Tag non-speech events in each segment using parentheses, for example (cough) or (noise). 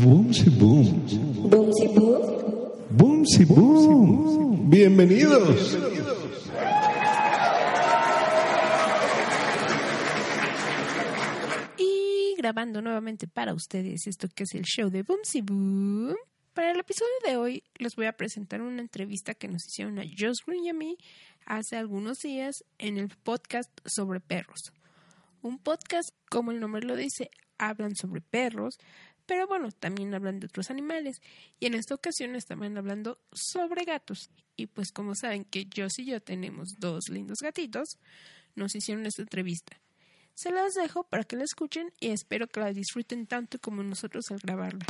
Boomsy boom. Boomsy boom. Bienvenidos. Y grabando nuevamente para ustedes esto que es el show de Boomsy Boom. Para el episodio de hoy les voy a presentar una entrevista que nos hicieron a Josh Green y a mí hace algunos días en el podcast sobre perros. Un podcast, como el nombre lo dice, hablan sobre perros, pero bueno, también hablan de otros animales. Y en esta ocasión estaban hablando sobre gatos. Y pues como saben que Josh y yo tenemos dos lindos gatitos, nos hicieron esta entrevista. Se las dejo para que la escuchen y espero que la disfruten tanto como nosotros al grabarla.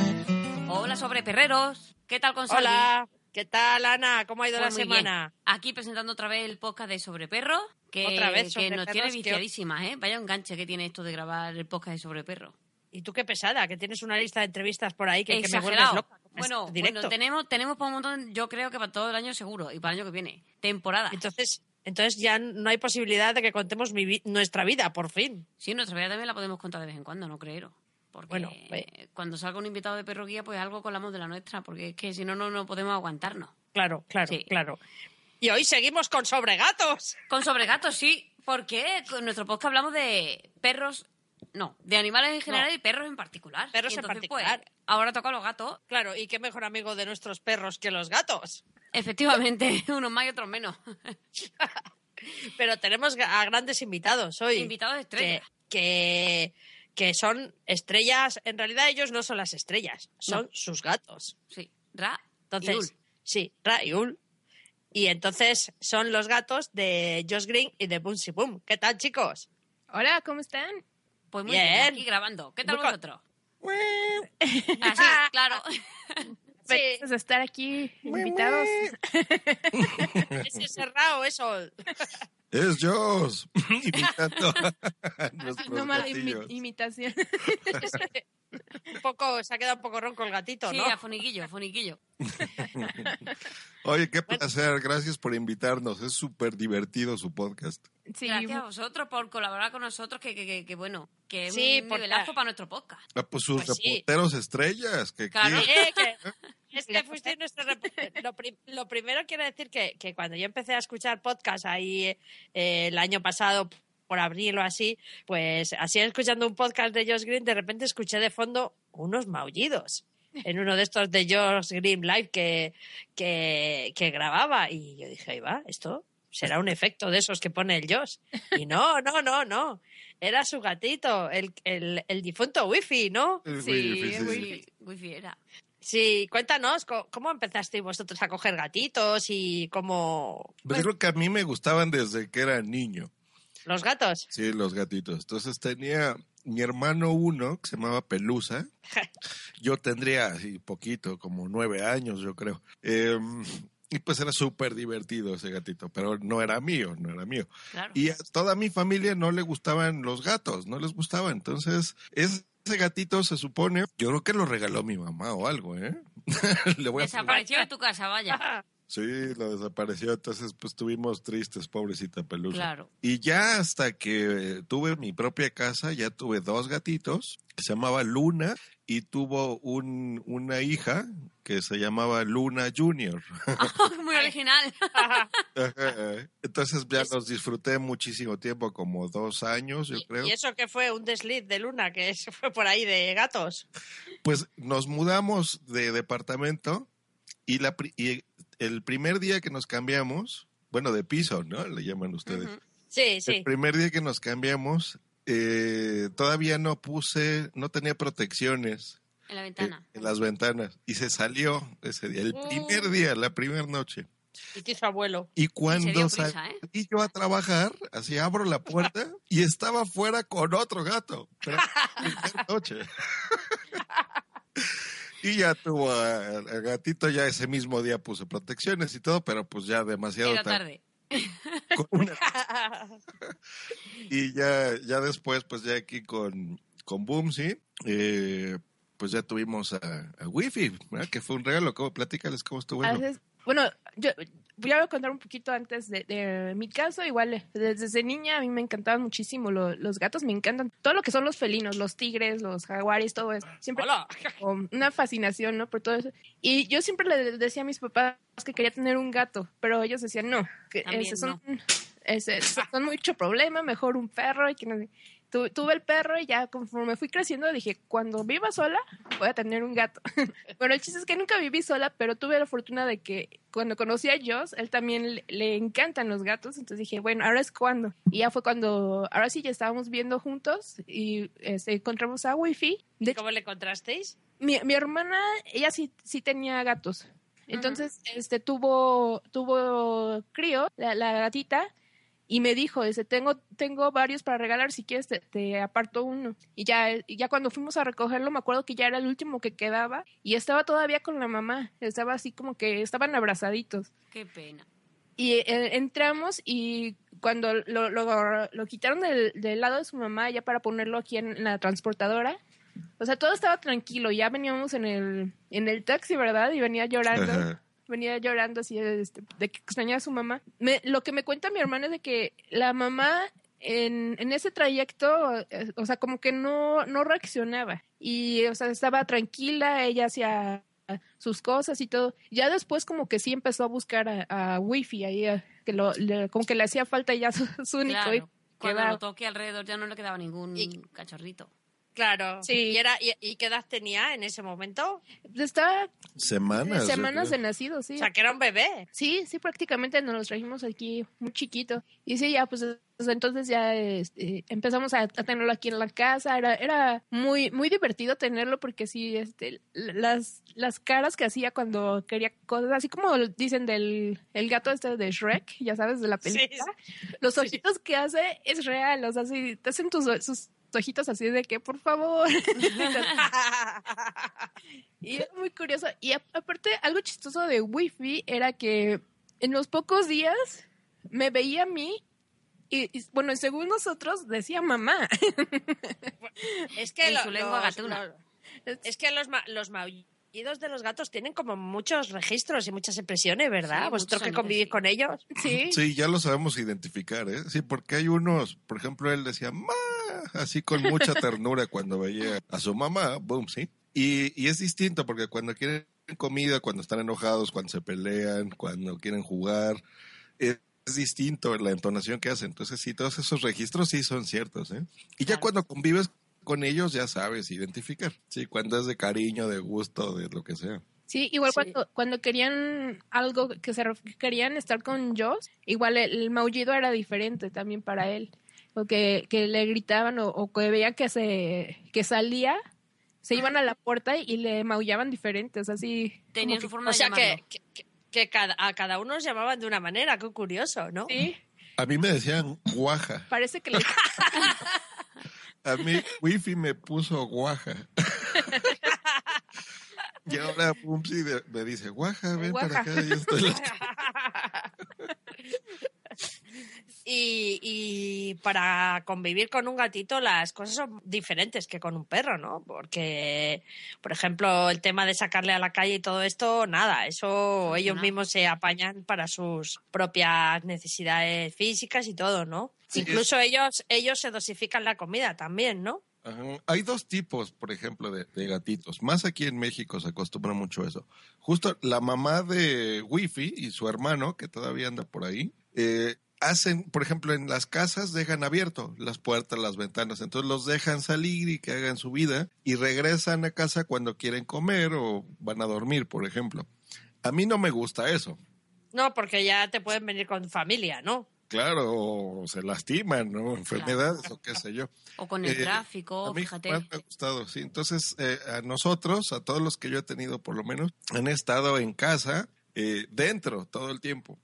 Hola, sobre perreros. ¿Qué tal con? Hola, ¿qué tal Ana? ¿Cómo ha ido Pues la muy bien. semana? Aquí presentando otra vez el podcast de Sobre Perros, que, Otra vez que sobre nos tiene viciadísimas, ¿eh? Vaya enganche que tiene esto de grabar el podcast Sobre Perros. Y tú qué pesada, que tienes una lista de entrevistas por ahí que, que me vuelves loca. Bueno, bueno, tenemos, tenemos para un montón, yo creo que para todo el año seguro, y para el año que viene. Temporada. Entonces, entonces ya no hay posibilidad de que contemos mi vi- nuestra vida, por fin. Sí, nuestra vida también la podemos contar de vez en cuando, no creo. Porque Bueno, pues- cuando salga un invitado de perro guía, pues algo colamos de la nuestra, porque es que si no, no, no podemos aguantarnos. Claro, claro, Sí. claro. Y hoy seguimos con sobre gatos. Con sobre gatos, sí, porque con nuestro podcast hablamos de perros, no, de animales en general No. y perros en particular. Perros en entonces, particular. Pues, ahora toca a los gatos. Claro, y qué mejor amigo de nuestros perros que los gatos. Efectivamente, (laughs) unos más y otros menos. (laughs) Pero tenemos a grandes invitados hoy. Invitados estrellas. Que, que, que son estrellas. En realidad ellos no son las estrellas, son No. sus gatos. Sí, Ra Entonces, y Ul. sí, Ra y Ul. Y entonces son los gatos de Josh Green y de Boomsy Boom. ¿Qué tal, chicos? Hola, ¿cómo están? Pues muy bien. Bien. aquí grabando. ¿Qué tal vosotros? Así, (laughs) claro. Sí, Gracias a estar aquí invitados. ¿es ese Ra o eso? Es Joss. (laughs) Imitando a (laughs) No mala imi- gatillos. imitación. (laughs) un poco, se ha quedado un poco ronco el gatito, Sí, ¿no? a foniquillo, a foniquillo. Oye, qué placer. Gracias por invitarnos. Es súper divertido su podcast. Sí, Gracias a vosotros por colaborar con nosotros, que, que, que, que bueno, que es Sí, un nivelazo para nuestro podcast. Ah, pues sus Pues sí. reporteros estrellas. Que Claro. Eh, que- es que fuiste nuestro (laughs) rep- lo, pri- lo primero quiero decir que, que cuando yo empecé a escuchar podcast ahí eh, el año pasado por abril o así, pues así escuchando un podcast de Josh Green, de repente escuché de fondo unos maullidos en uno de estos de Josh Green Live que, que, que grababa y yo dije, ahí va, esto será un efecto de esos que pone el Josh. Y no, no, no, no. Era su gatito, el, el, el difunto wifi, ¿no? Sí, muy Sí, wifi era. Sí, cuéntanos, ¿cómo empezasteis vosotros a coger gatitos y cómo... Pues yo creo que a mí me gustaban desde que era niño. ¿Los gatos? Sí, los gatitos. Entonces tenía mi hermano uno que se llamaba Pelusa. (laughs) Yo tendría así poquito, como nueve años, yo creo. Eh, y pues era súper divertido ese gatito, pero no era mío, no era mío. Claro. Y a toda mi familia no le gustaban los gatos, no les gustaba. Entonces, ese gatito se supone, yo creo que lo regaló mi mamá o algo, ¿eh? (laughs) Le voy a Desapareció de tu casa, vaya. Sí, lo desapareció, entonces pues estuvimos tristes, pobrecita pelusa. Claro. Y ya hasta que eh, tuve mi propia casa, ya tuve dos gatitos, que se llamaba Luna, y tuvo un, una hija que se llamaba Luna Junior. (laughs) Muy original. Entonces ya los disfruté muchísimo tiempo, como dos años, yo ¿Y, creo. y eso que fue un desliz de luna, que eso fue por ahí de gatos. Pues nos mudamos de departamento y, la, pri- y el primer día que nos cambiamos, bueno, de piso, ¿no? Le llaman ustedes. Ujú. Sí, El sí. primer día que nos cambiamos, eh, todavía no puse, no tenía protecciones En la en, ventana. en las ventanas y se salió ese día, el Mm. primer día, la primera noche. Y hizo abuelo. Y cuando prisa, salí ¿eh? yo a trabajar, así abro la puerta y estaba fuera con otro gato. Pero (laughs) primera noche. (laughs) y ya tuvo a- al gatito, ya ese mismo día puso protecciones y todo, pero pues ya demasiado Era tarde. tarde. (laughs) Con una- y ya, ya después, pues ya aquí con, con Boomsy, eh, pues ya tuvimos a, a Wi-Fi, ¿verdad? que fue un regalo. ¿Cómo? Platícales cómo estuvo. A Bueno, veces- bueno, yo voy a contar un poquito antes de, de mi caso. Igual, eh, desde, desde niña a mí me encantaban muchísimo lo- los gatos, me encantan todo lo que son los felinos, los tigres, los jaguares, todo eso. Siempre Hola. (laughs) una fascinación, ¿no? Por todo eso. Y yo siempre le decía a mis papás que quería tener un gato, pero ellos decían no, que También ese son, no. (laughs) ese son mucho problema, mejor un perro y que no sé. Tu- tuve el perro y ya conforme fui creciendo dije, cuando viva sola voy a tener un gato. (laughs) bueno, el chiste es que nunca viví sola, pero tuve la fortuna de que cuando conocí a Joss, él también le, le encantan los gatos, entonces dije, bueno, ahora es cuando. Y ya fue cuando, ahora sí ya estábamos viendo juntos y este, encontramos a Wi-Fi. De ¿Cómo le encontrasteis? mi, mi hermana, ella sí, sí tenía gatos. Entonces, este, tuvo, tuvo crío, la, la gatita, y me dijo, dice, tengo, tengo varios para regalar, si quieres te, te aparto uno. Y ya, y ya cuando fuimos a recogerlo, me acuerdo que ya era el último que quedaba, y estaba todavía con la mamá, estaba así como que estaban abrazaditos. Qué pena. Y eh, entramos y cuando lo, lo, lo quitaron del, del lado de su mamá ya para ponerlo aquí en la transportadora, o sea, todo estaba tranquilo, ya veníamos en el, en el taxi, ¿verdad? Y venía llorando, Ajá. Venía llorando así este, de que extrañaba a su mamá. Me- lo que me cuenta mi hermana es de que la mamá en, en ese trayecto, eh, o sea, como que no, no reaccionaba. Y, o sea, estaba tranquila, ella hacía sus cosas y todo. Ya después como que sí empezó a buscar a, a Wi-Fi ahí, a- que lo, le- como que le hacía falta ya (laughs) su, su único Claro. Cuando va- lo toque alrededor ya no le quedaba ningún Y- cachorrito. Claro. Sí. ¿Y, era, y, y qué edad tenía en ese momento? Estaba semanas. semanas de nacido, sí. O sea, que era un bebé. Sí, sí, prácticamente nos los trajimos aquí muy chiquito. Y sí, ya, pues desde entonces ya este, empezamos a, a tenerlo aquí en la casa. Era, era muy, muy divertido tenerlo porque sí, este, las, las caras que hacía cuando quería cosas, así como dicen del el gato este de Shrek, ya sabes, de la Sí, película. Los ojitos que hace es real, o sea, sí, te hacen tus, sus ojitos así de que, por favor. (laughs) Y era muy curioso. Y aparte, algo chistoso de Wi-Fi era que en los pocos días me veía a mí y, y, bueno, según nosotros decía mamá. es que En lo- su lengua los- gatuna. los- es que los, los maullidos de los gatos tienen como muchos registros y muchas expresiones, ¿verdad? Sí, Vosotros que convivís sí. con ellos. (laughs) Sí. Sí, ya lo sabemos identificar, ¿eh? Sí, porque hay unos, por ejemplo, él decía, ma, así con mucha (laughs) ternura cuando veía a su mamá, boom, sí. Y, y es distinto porque cuando quieren comida, cuando están enojados, cuando se pelean, cuando quieren jugar, es, es distinto la entonación que hacen. Entonces, sí, todos esos registros sí son ciertos, ¿eh? Y ya Claro. cuando convives con ellos, ya sabes identificar. Sí, cuando es de cariño, de gusto, de lo que sea. Sí, igual Sí. Cuando, cuando querían algo que se querían estar con Joss, igual el, el maullido era diferente también para él. O que, que le gritaban o, o que veían que se que salía, se iban a la puerta y le maullaban diferentes, así. Tenían su que- forma O de sea, llamarlo. que, que, que cada, a cada uno los llamaban de una manera. Qué curioso, ¿no? Sí, A mí me decían guaja. parece que le (laughs) A mí Wifi me puso guaja. y ahora Pumsi de- me dice, guaja, ven para acá. Y estoy la- (laughs) Y, y para convivir con un gatito las cosas son diferentes que con un perro, ¿no? Porque, por ejemplo, el tema de sacarle a la calle y todo esto, nada, eso ellos mismos se apañan para sus propias necesidades físicas y todo, ¿no? Sí, Incluso ellos, ellos se dosifican la comida también, ¿no? Ajá. Hay dos tipos, por ejemplo, de, de gatitos. Más aquí en México se acostumbra mucho eso. Justo la mamá de Wifi y su hermano, que todavía anda por ahí, eh, hacen, por ejemplo, en las casas dejan abierto las puertas, las ventanas. Entonces los dejan salir y que hagan su vida y regresan a casa cuando quieren comer o van a dormir, por ejemplo. A mí no me gusta eso. No, porque ya te pueden venir con familia, ¿no? Claro, o se lastiman, ¿no? Enfermedades o qué sé yo. O con el Eh, tráfico, a mí fíjate. más me ha gustado, sí. Entonces, eh, a nosotros, a todos los que yo he tenido por lo menos, han estado en casa, eh, dentro todo el tiempo.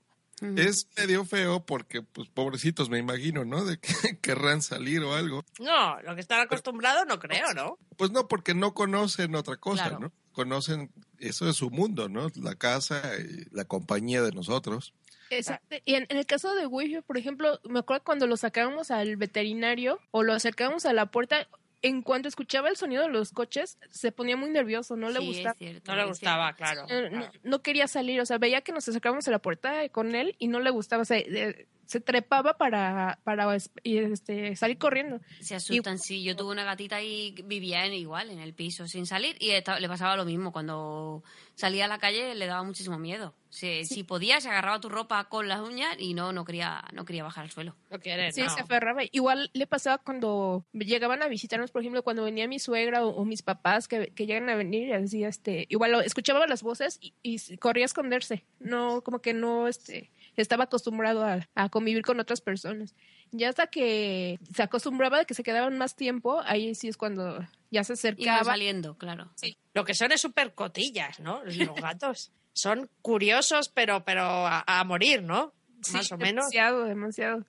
Es medio feo porque, pues, pobrecitos, me imagino, ¿no? De que (laughs) querrán salir o algo. No, lo que están acostumbrados no creo, ¿no? Pues no, porque no conocen otra cosa, Claro. ¿no? Conocen, eso es su mundo, ¿no? La casa y la compañía de nosotros. Exacto. Y en, en el caso de Wi-Fi, por ejemplo, me acuerdo cuando lo sacábamos al veterinario o lo acercábamos a la puerta, en cuanto escuchaba el sonido de los coches, se ponía muy nervioso, no le Sí, gustaba. es cierto, No le gustaba, cierto. claro. No, claro. no quería salir, o sea, veía que nos acercábamos a la puerta con él y no le gustaba, o sea, eh, se trepaba para, para es- y, este, salir corriendo. Se asustan, sí. Yo tuve una gatita y vivía en, igual, en el piso, sin salir, y esta- le pasaba lo mismo. Cuando salía a la calle le daba muchísimo miedo. Se- Si podía, se agarraba tu ropa con las uñas y no, no quería, no quería bajar al suelo. No quiere, Sí, no. se aferraba. Igual le pasaba cuando llegaban a visitarnos, por ejemplo, cuando venía mi suegra o, o mis papás que, que llegan a venir y así, este, igual lo- escuchaba las voces y, y corría a esconderse. No, como que no, este, estaba acostumbrado a, a convivir con otras personas. Ya hasta que se acostumbraba de que se quedaban más tiempo, ahí sí es cuando ya se acercaba. saliendo, claro. Lo que son es súper cotillas, ¿no? Los (laughs) gatos. Son curiosos, pero, pero a, a morir, ¿no? Sí, Más o menos. Demasiado, demasiado.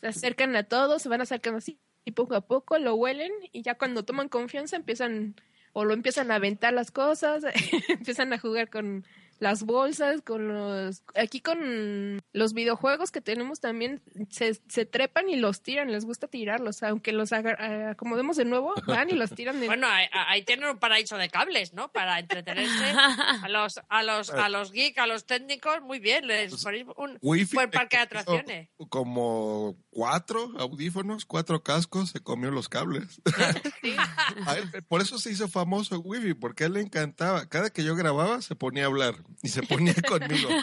Se acercan a todos, se van acercando así y poco a poco lo huelen y ya cuando toman confianza empiezan o lo empiezan a aventar las cosas, (laughs) empiezan a jugar con las bolsas, con los... Aquí con los videojuegos que tenemos también se, se trepan y los tiran, les gusta tirarlos, aunque los agar- eh, acomodemos de nuevo, (laughs) van y los tiran de... Bueno, ahí, ahí tienen un paraíso de cables, ¿no? Para entretenerse a los, a los, a los geeks, a los técnicos, muy bien. Les ponéis un Wi-Fi buen parque de atracciones. Como cuatro audífonos, cuatro cascos, se comió los cables. (laughs) Él- por eso se hizo famoso Wi-Fi, porque a él le encantaba. Cada que yo grababa se ponía a hablar y se ponía (laughs) conmigo. (laughs)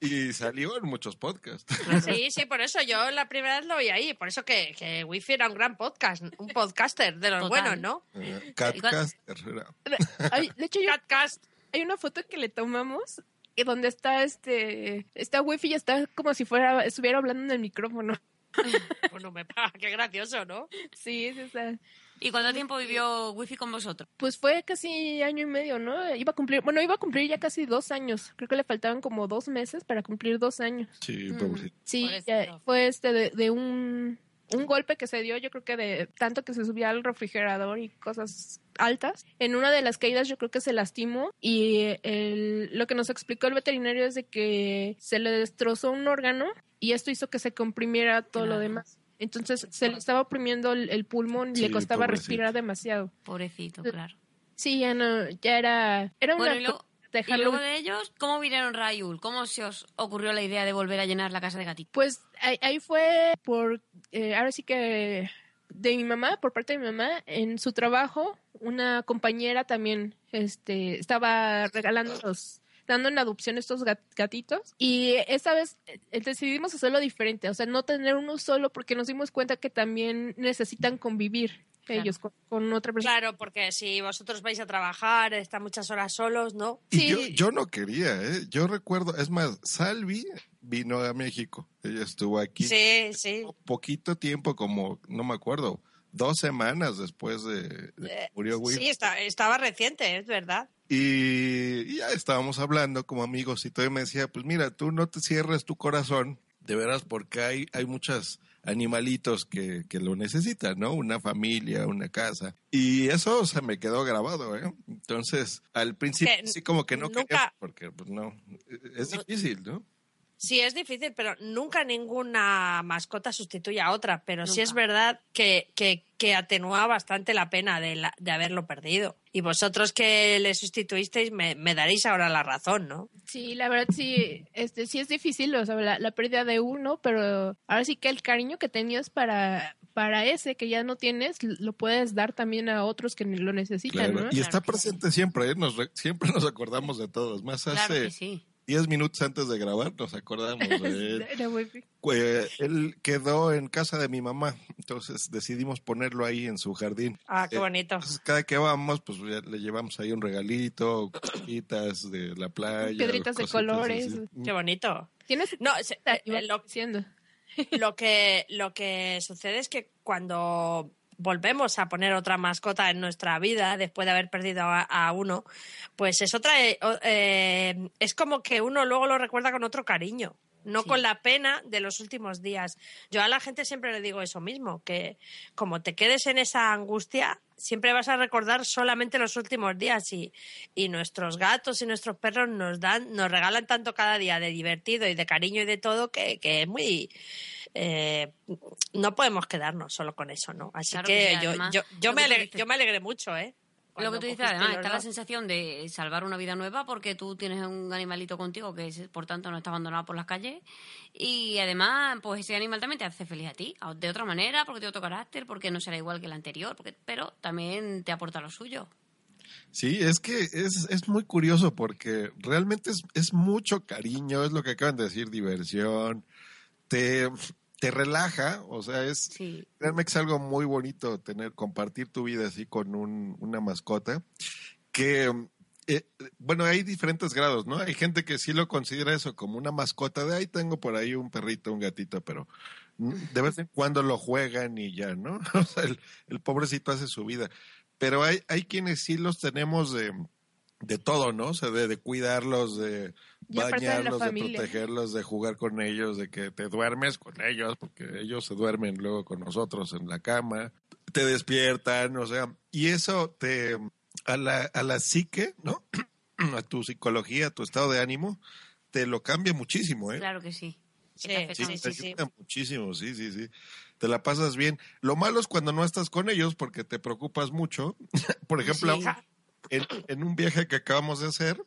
Y salió en muchos podcasts. Sí, sí, por eso yo la primera vez lo oí ahí. Por eso que, que Wi-Fi era un gran podcast, un podcaster de los Total. buenos, ¿no? Eh, Catcaster era. Ay, de hecho, yo, Catcast. hay una foto que le tomamos y donde está este, está wifi y está como si fuera, estuviera hablando en el micrófono. Bueno, me pa- (laughs) qué gracioso, ¿no? Sí, es esa. ¿Y cuánto tiempo vivió Wifi con vosotros? Pues fue casi año y medio, ¿no? Iba a cumplir, bueno, iba a cumplir ya casi dos años. Creo que le faltaban como dos meses para cumplir dos años. Sí, Mm. pobrecito. Sí, Pobrecito. ya fue este de, de un, un golpe que se dio, yo creo que de tanto que se subía al refrigerador y cosas altas. En una de las caídas yo creo que se lastimó y el, lo que nos explicó el veterinario es de que se le destrozó un órgano y esto hizo que se comprimiera todo lo demás. Entonces se le estaba oprimiendo el, el pulmón y le Sí, costaba pobrecito. respirar demasiado. Pobrecito, claro. Sí, ya no, ya era, era una Bueno, y luego, y de ellos, ¿cómo vinieron Rayul? ¿Cómo se os ocurrió la idea de volver a llenar la casa de gatitos? Pues ahí, ahí fue por, eh, ahora sí que de mi mamá, por parte de mi mamá, en su trabajo, una compañera también este, estaba regalando los dando en adopción estos gat- gatitos y esta vez eh, decidimos hacerlo diferente, o sea, no tener uno solo porque nos dimos cuenta que también necesitan convivir Claro. ellos con, con otra persona. Claro, porque si vosotros vais a trabajar, están muchas horas solos, ¿no? Y Sí. yo, yo no quería, ¿eh? Yo recuerdo, es más, Salvi vino a México. Ella estuvo aquí Sí, sí. poquito tiempo, como, no me acuerdo, dos semanas después de, de que Eh, murió Will. Sí, está- estaba reciente, es verdad. Y, y ya estábamos hablando como amigos y todo y me decía, pues mira, tú no te cierres tu corazón, de veras, porque hay, hay muchos animalitos que, que lo necesitan, ¿no? Una familia, una casa. Y eso se me quedó grabado, ¿eh? Entonces, al principio Que sí como que no nunca- quería, porque pues no, es No- difícil, ¿no? Sí, es difícil, pero nunca ninguna mascota sustituye a otra. Pero sí Nunca. es verdad que, que, que atenúa bastante la pena de, la- de haberlo perdido. Y vosotros que le sustituisteis me, me daréis ahora la razón, ¿no? Sí, la verdad sí, este sí es difícil, o sea, la, la pérdida de uno, pero ahora sí que el cariño que tenías para para ese que ya no tienes lo puedes dar también a otros que lo necesitan, Claro. ¿no? Y está presente siempre, ¿eh? Nos re- siempre nos acordamos de todos. Más Claro hace que sí. 10 minutos antes de grabar nos acordamos de (laughs) él. Era muy. Eh, él quedó en casa de mi mamá, entonces decidimos ponerlo ahí en su jardín. Ah, qué Eh, bonito. Entonces, cada que vamos, pues ya le llevamos ahí un regalito, cositas de la playa. Piedritas de colores. así. Qué bonito. Tienes No, se- eh, (laughs) lo que, lo que sucede es que cuando volvemos a poner otra mascota en nuestra vida después de haber perdido a, uno, pues es otra, eh, eh, es como que uno luego lo recuerda con otro cariño no con la pena de los últimos días. Yo a la gente siempre le digo eso mismo, que como te quedes en esa angustia, siempre vas a recordar solamente los últimos días y, y nuestros gatos y nuestros perros nos dan, nos regalan tanto cada día de divertido y de cariño y de todo que, que es muy eh, no podemos quedarnos solo con eso, ¿no? Así que, yo, yo, yo, me alegré, yo me alegré mucho, ¿eh? Lo que tú dices, además, está la sensación de salvar una vida nueva porque tú tienes un animalito contigo que, por tanto, no está abandonado por las calles. Y además, pues ese animal también te hace feliz a ti, de otra manera, porque tiene otro carácter, porque no será igual que el anterior, porque, pero también te aporta lo suyo. Sí, es que es, es muy curioso porque realmente es, es mucho cariño, es lo que acaban de decir, diversión. Te, te relaja, o sea, es sí. que es algo muy bonito tener, compartir tu vida así con un, una mascota, que eh, bueno, hay diferentes grados, ¿no? Hay gente que sí lo considera eso como una mascota de ahí tengo por ahí un perrito, un gatito, pero de vez en cuando lo juegan y ya, ¿no? (laughs) O sea, el, el pobrecito hace su vida. Pero hay, hay quienes sí los tenemos de, de todo, ¿no? O sea, de, de cuidarlos, de bañarlos, de, protegerlos, de jugar con ellos, de que te duermes con ellos, porque ellos se duermen luego con nosotros en la cama, te despiertan, o sea, y eso te, a la, a la psique, ¿no? (clears throat) a tu psicología, a tu estado de ánimo, te lo cambia muchísimo, ¿eh? Claro que sí. Sí, sí, sí, sí, muchísimo, sí, sí, sí. Te la pasas bien. Lo malo es cuando no estás con ellos porque te preocupas mucho. (laughs) Por ejemplo, en, en, un viaje que acabamos de hacer,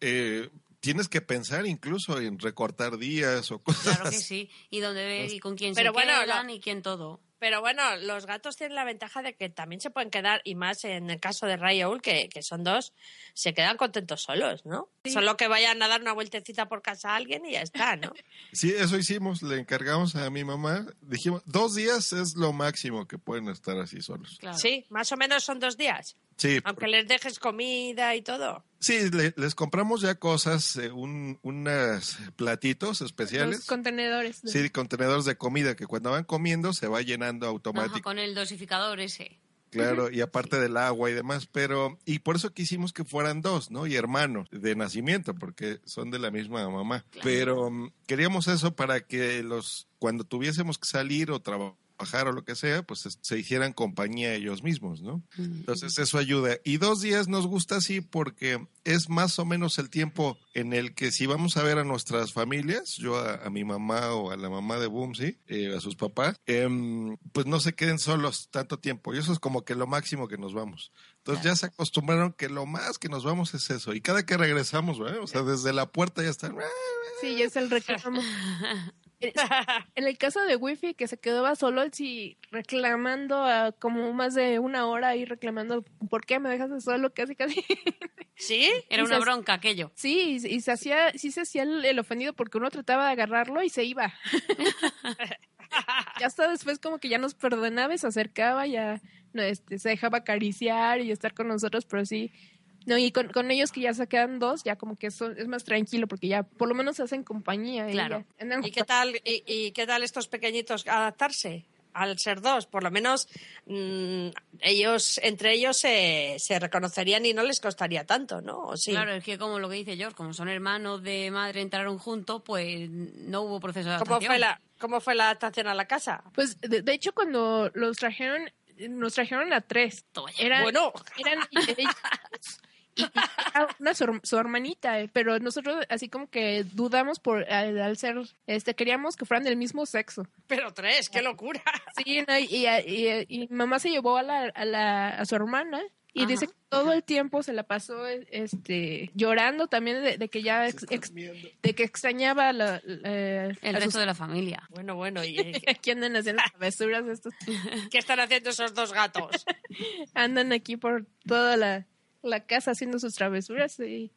eh, tienes que pensar incluso en recortar días o cosas. Claro que sí, y dónde y con quién se bueno, quedan y quién todo. Pero bueno, los gatos tienen la ventaja de que también se pueden quedar, y más en el caso de Raúl, que, que son dos, se quedan contentos solos, ¿no? Solo que vayan a dar una vueltecita por casa a alguien y ya está, ¿no? (laughs) Sí, eso hicimos, le encargamos a mi mamá, dijimos, dos días es lo máximo que pueden estar así solos. Sí, más o menos son dos días. Sí. Aunque les dejes comida y todo. Sí, les compramos ya cosas, eh, un, unos platitos especiales. Los contenedores. Sí, contenedores de comida que cuando van comiendo se va llenando automáticamente. con el dosificador ese. Claro, y aparte del agua y demás, pero y por eso quisimos que fueran dos, ¿no? Y hermanos de nacimiento, porque son de la misma mamá. Pero mm, queríamos eso para que los cuando tuviésemos que salir o trabajar o lo que sea, pues se hicieran compañía ellos mismos, ¿no? Entonces eso ayuda. Y dos días nos gusta así porque es más o menos el tiempo en el que si vamos a ver a nuestras familias, yo a, mi mamá o a la mamá de Boomsy, eh, a sus papás, em, pues no se queden solos tanto tiempo. Y eso es como que lo máximo que nos vamos. Entonces ya se acostumbraron que lo más que nos vamos es eso. Y cada que regresamos, o sea, desde la puerta ya están. Sí, ya es el reclamo. (laughs) (laughs) en el caso de Wifi, que se quedaba solo, sí, reclamando a como más de una hora ahí reclamando, ¿por qué me dejas solo? Casi, casi. ¿Sí? (laughs) Era una bronca aquello. Sí, y, se hacía, sí se hacía el, ofendido porque uno trataba de agarrarlo y se iba. (laughs) ya hasta después como que ya nos perdonaba y se acercaba, ya este, se dejaba acariciar y estar con nosotros, pero sí, no, y con, con, ellos que ya se quedan dos, ya como que son, es más tranquilo porque ya por lo menos se hacen compañía. Claro. ¿Y, qué tal, y, qué tal estos pequeñitos adaptarse? Al ser dos, por lo menos mm, ellos, entre ellos se, se, reconocerían y no les costaría tanto, ¿no? Sí. Claro, es que como lo que dice George, como son hermanos de madre, entraron juntos, pues no hubo proceso de adaptación. ¿Cómo fue la, cómo fue la adaptación a la casa? Pues de, de hecho cuando los trajeron, nos trajeron a tres. Eran, bueno. Eran, (laughs) y, una su, hermanita, eh, pero nosotros así como que dudamos por al, ser, este, queríamos que fueran del mismo sexo. Pero tres, qué locura. Sí, y, y, mamá se llevó a, la, a, la, a su hermana y dice que todo el tiempo se la pasó este llorando también de, que ya de que extrañaba la, el resto de la familia. Bueno, bueno, y (laughs) aquí andan haciendo (laughs) travesuras estos. ¿Qué están haciendo esos dos gatos? (laughs) andan aquí por toda la la casa haciendo sus travesuras y...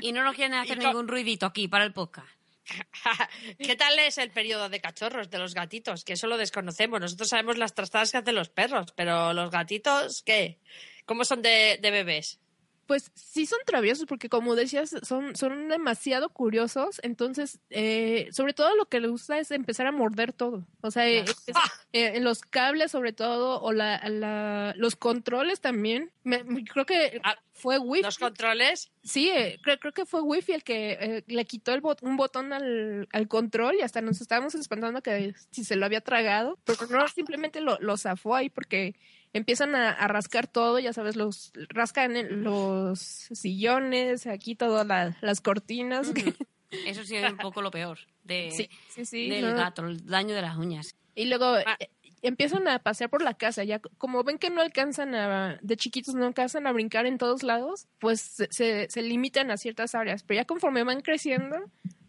y no nos quieren hacer ningún ruidito aquí para el podcast. (laughs) ¿Qué tal es el periodo de cachorros de los gatitos? Que eso lo desconocemos. Nosotros sabemos las trastadas que hacen los perros, pero los gatitos, ¿qué? ¿Cómo son de, bebés? Pues sí son traviesos porque como decías, son, son demasiado curiosos, entonces eh, sobre todo lo que les gusta es empezar a morder todo, o sea, eh, es- eh, los cables sobre todo o la, la- los controles también, Me- me- creo que Ah, fue Wi-Fi, Los controles. sí, eh, creo, creo que fue Wi-Fi el que eh, le quitó el bot- un botón al, al control y hasta nos estábamos espantando que si se lo había tragado, pero no, simplemente lo, lo zafó ahí porque empiezan a, a rascar todo, ya sabes, los rascan los sillones, aquí todas la- las cortinas. (laughs) Eso sí es un poco lo peor de, sí, sí, sí. del no. gato, el daño de las uñas. Y luego Ah. eh, empiezan a pasear por la casa, ya como ven que no alcanzan a, de chiquitos no alcanzan a brincar en todos lados, pues se, se, se limitan a ciertas áreas, pero ya conforme van creciendo,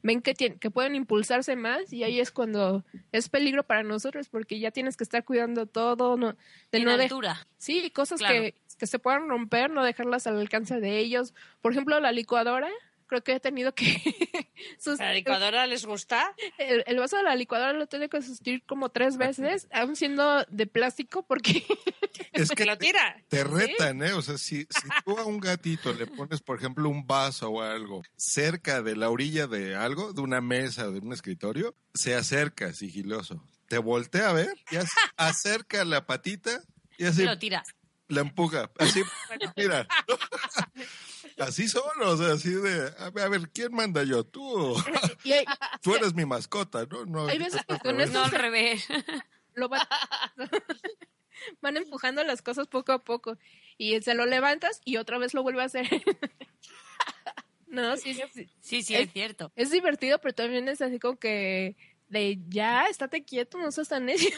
ven que, tien- que pueden impulsarse más y ahí es cuando es peligro para nosotros porque ya tienes que estar cuidando todo, no, de en no de- altura. Sí, cosas Claro. que, que se puedan romper, no dejarlas al alcance de ellos. Por ejemplo, la licuadora, creo que he tenido que... (laughs) sus- ¿A la licuadora les gusta? el, el vaso de la licuadora lo tengo que sustituir como tres veces, aún siendo de plástico, porque (laughs) Es Que que lo te, tira. te retan, ¿eh? O sea, si, si tú a un gatito le pones, por ejemplo, un vaso o algo cerca de la orilla de algo, de una mesa o de un escritorio, se acerca sigiloso. Te voltea a ver y (laughs) acerca la patita y así Y lo tira. la empuja. Así, mira. Así solo, o sea, así de, a ver, a ver, ¿quién manda yo? Tú. (laughs) y hay, Tú eres mi mascota, ¿no? no Hay veces que con No al revés. lo van, (laughs) van empujando las cosas poco a poco y se lo levantas y otra vez lo vuelve a hacer. (laughs) no, sí, sí, sí. Sí, sí, Es- es cierto. Es divertido, pero también es así como que de ya, estate quieto, no seas tan necio.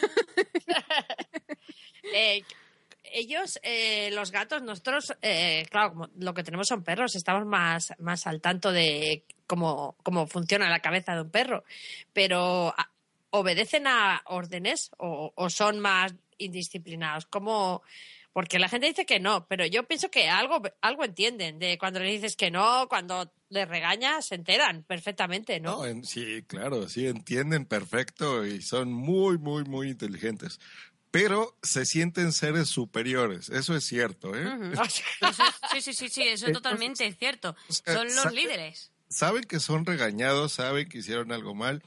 Eh, ellos, eh, los gatos, nosotros, eh, claro, lo que tenemos son perros, estamos más, más al tanto de cómo, cómo funciona la cabeza de un perro, pero ah, ¿obedecen a órdenes o, son más indisciplinados? ¿Cómo? Porque la gente dice que no, pero yo pienso que algo, algo entienden de cuando le dices que no, cuando les regañas, se enteran perfectamente, ¿no? Sí, claro, sí, entienden perfecto y son muy, muy, muy inteligentes. Pero se sienten seres superiores, eso es cierto, ¿eh? (laughs) Eso es- sí, sí, sí, sí, eso (laughs) es totalmente cierto. sea, Son los líderes. Saben que son regañados, saben que hicieron algo mal,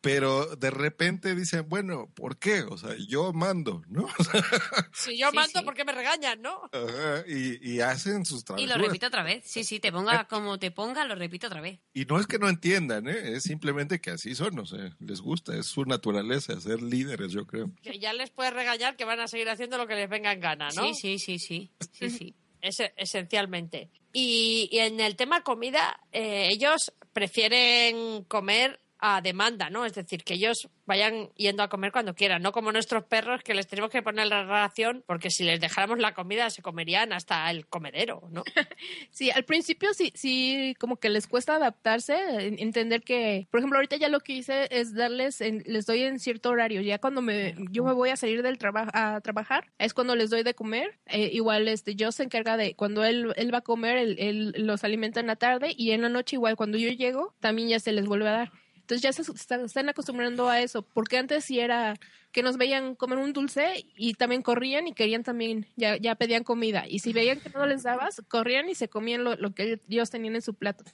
pero de repente dicen, bueno, ¿por qué? O sea, yo mando, ¿no? (laughs) Si yo Sí, mando, sí. ¿por qué me regañan, no? Ajá, y, y hacen sus Y travesuras. lo repito otra vez. Sí, sí, te ponga como te ponga, lo repito otra vez. Y no es que no entiendan, ¿eh? es simplemente que así son, o sea, les gusta, es su naturaleza, ser líderes, yo creo. Que ya les puedes regañar que van a seguir haciendo lo que les venga en gana, ¿no? Sí, sí, sí, sí. Sí, sí. (laughs) Ese- esencialmente. Y, y en el tema comida, eh, ellos prefieren comer a demanda, ¿no? Es decir, que ellos vayan yendo a comer cuando quieran, no como nuestros perros que les tenemos que poner la ración porque si les dejáramos la comida se comerían hasta el comedero, ¿no? (laughs) Sí, al principio sí, sí, como que les cuesta adaptarse, en- entender que, por ejemplo, ahorita ya lo que hice es darles, en- les doy en cierto horario, ya cuando me, yo me voy a salir del trabajo a trabajar, es cuando les doy de comer, Eh, igual este, yo se encarga de, cuando él, él va a comer, él, él los alimenta en la tarde y en la noche igual, cuando yo llego, también ya se les vuelve a dar. Entonces ya se están, acostumbrando a eso, porque antes sí era que nos veían comer un dulce y también corrían y querían también, ya, ya pedían comida. Y si veían que no les dabas, corrían y se comían lo, lo que ellos tenían en su plato.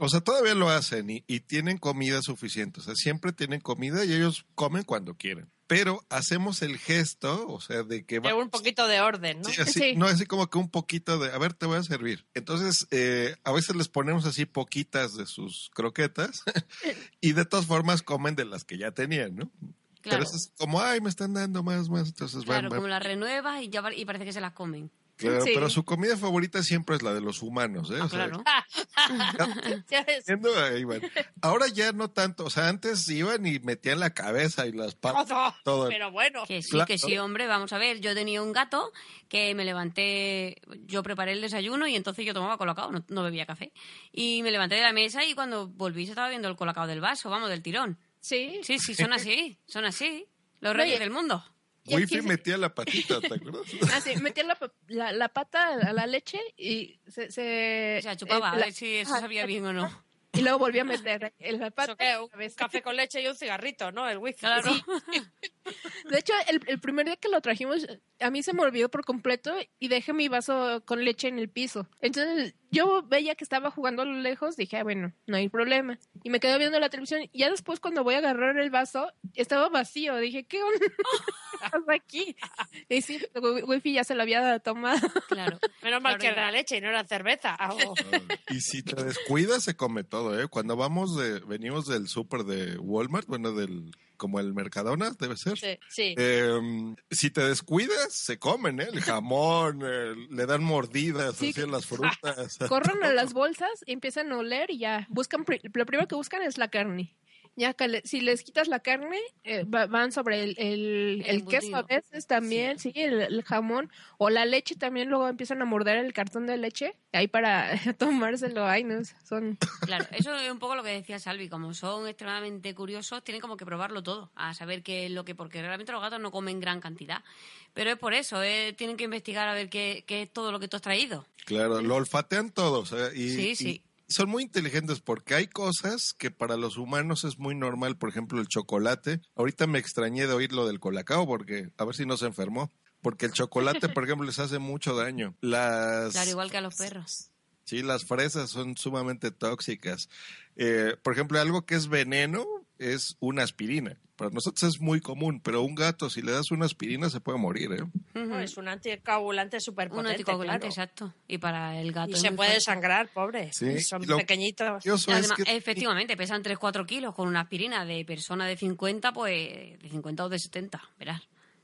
O sea, todavía lo hacen y, y tienen comida suficiente. O sea, siempre tienen comida y ellos comen cuando quieren. Pero hacemos el gesto, o sea, de que De va. un poquito de orden, ¿no? Sí, así, Sí. No, así como que un poquito de, a ver, te voy a servir. Entonces, eh, a veces les ponemos así poquitas de sus croquetas (laughs) y de todas formas comen de las que ya tenían, ¿no? Pero Claro, eso es como, ay, me están dando más, más. Entonces claro van. como las renuevas y, ya, va- y parece que se las comen. Claro, Sí. pero su comida favorita siempre es la de los humanos, ¿eh? Ah, O sea, claro. (laughs) Ya ahí van. Ahora ya no tanto, o sea, antes iban y metían la cabeza y las patas, todo. todo. Pero bueno, Que sí, Claro. que sí, hombre, vamos a ver. Yo tenía un gato que me levanté, yo preparé el desayuno y entonces yo tomaba colacao, no, no bebía café. Y me levanté de la mesa y cuando volví se estaba viendo el colacao del vaso, vamos, del tirón. Sí. Sí, sí, son así, son así. Los Oye. reyes del mundo. Wifi aquí se- metía la patita, ¿te acuerdas? (laughs) Así, metía la, la, la pata a la leche y se... se O sea, chupaba, eh, a la- ver si eso sabía bien o no. y luego volví a meter el pata. que un vez. café con leche y un cigarrito, ¿no? El whisky. Claro. De hecho, el, el primer día que lo trajimos, a mí se me olvidó por completo y dejé mi vaso con leche en el piso. Entonces, yo veía que estaba jugando a lo lejos, dije, ah, bueno, no hay problema. Y me quedé viendo la televisión. Y ya después, cuando voy a agarrar el vaso, estaba vacío. Dije, ¿qué onda? (laughs) ¿Qué aquí? Y sí, wifi ya se lo había tomado. Claro. (laughs) Menos mal Claro, que era leche y no era cerveza. Ah, oh. Y si te descuidas, se come todo, ¿eh? Cuando vamos de, venimos del súper de Walmart, bueno, del, como el Mercadona, debe ser. Sí, sí. Eh, si te descuidas, se comen, ¿eh? El jamón, eh, le dan mordidas Sí. así en las (laughs) frutas. Corren a las (laughs) bolsas empiezan a oler y ya. Buscan, lo primero que buscan es la carne. Ya que le- si les quitas la carne, eh, va- van sobre el, el, El el queso a veces también, sí, el, el jamón. O la leche también, luego empiezan a morder el cartón de leche. Ahí para (laughs) tomárselo, ay, no, son... Claro, eso es un poco lo que decía Salvi, como son extremadamente curiosos, tienen como que probarlo todo, a saber qué es lo que, porque realmente los gatos no comen gran cantidad. Pero es por eso, eh, tienen que investigar a ver qué, qué es todo lo que tú has traído. Claro, lo olfatean todos. ¿eh? Y, Sí, y sí. Son muy inteligentes porque hay cosas que para los humanos es muy normal. Por ejemplo, el chocolate. Ahorita me extrañé de oír lo del colacao porque a ver si no se enfermó. Porque el chocolate, por (laughs) ejemplo, les hace mucho daño. Las, Claro, igual que a los perros. Sí, las fresas son sumamente tóxicas. Eh, por ejemplo, algo que es veneno es una aspirina. Para nosotros es muy común, pero un gato, si le das una aspirina, se puede morir, ¿eh? Es un anticoagulante súper Un potente, anticoagulante, claro. exacto. Y para el gato Y se puede sangrar, pobre. Sí, Son lo- pequeñitos. Además, que- efectivamente, pesan 3-4 kilos con una aspirina de persona de 50, pues de 50 o de 70, verás.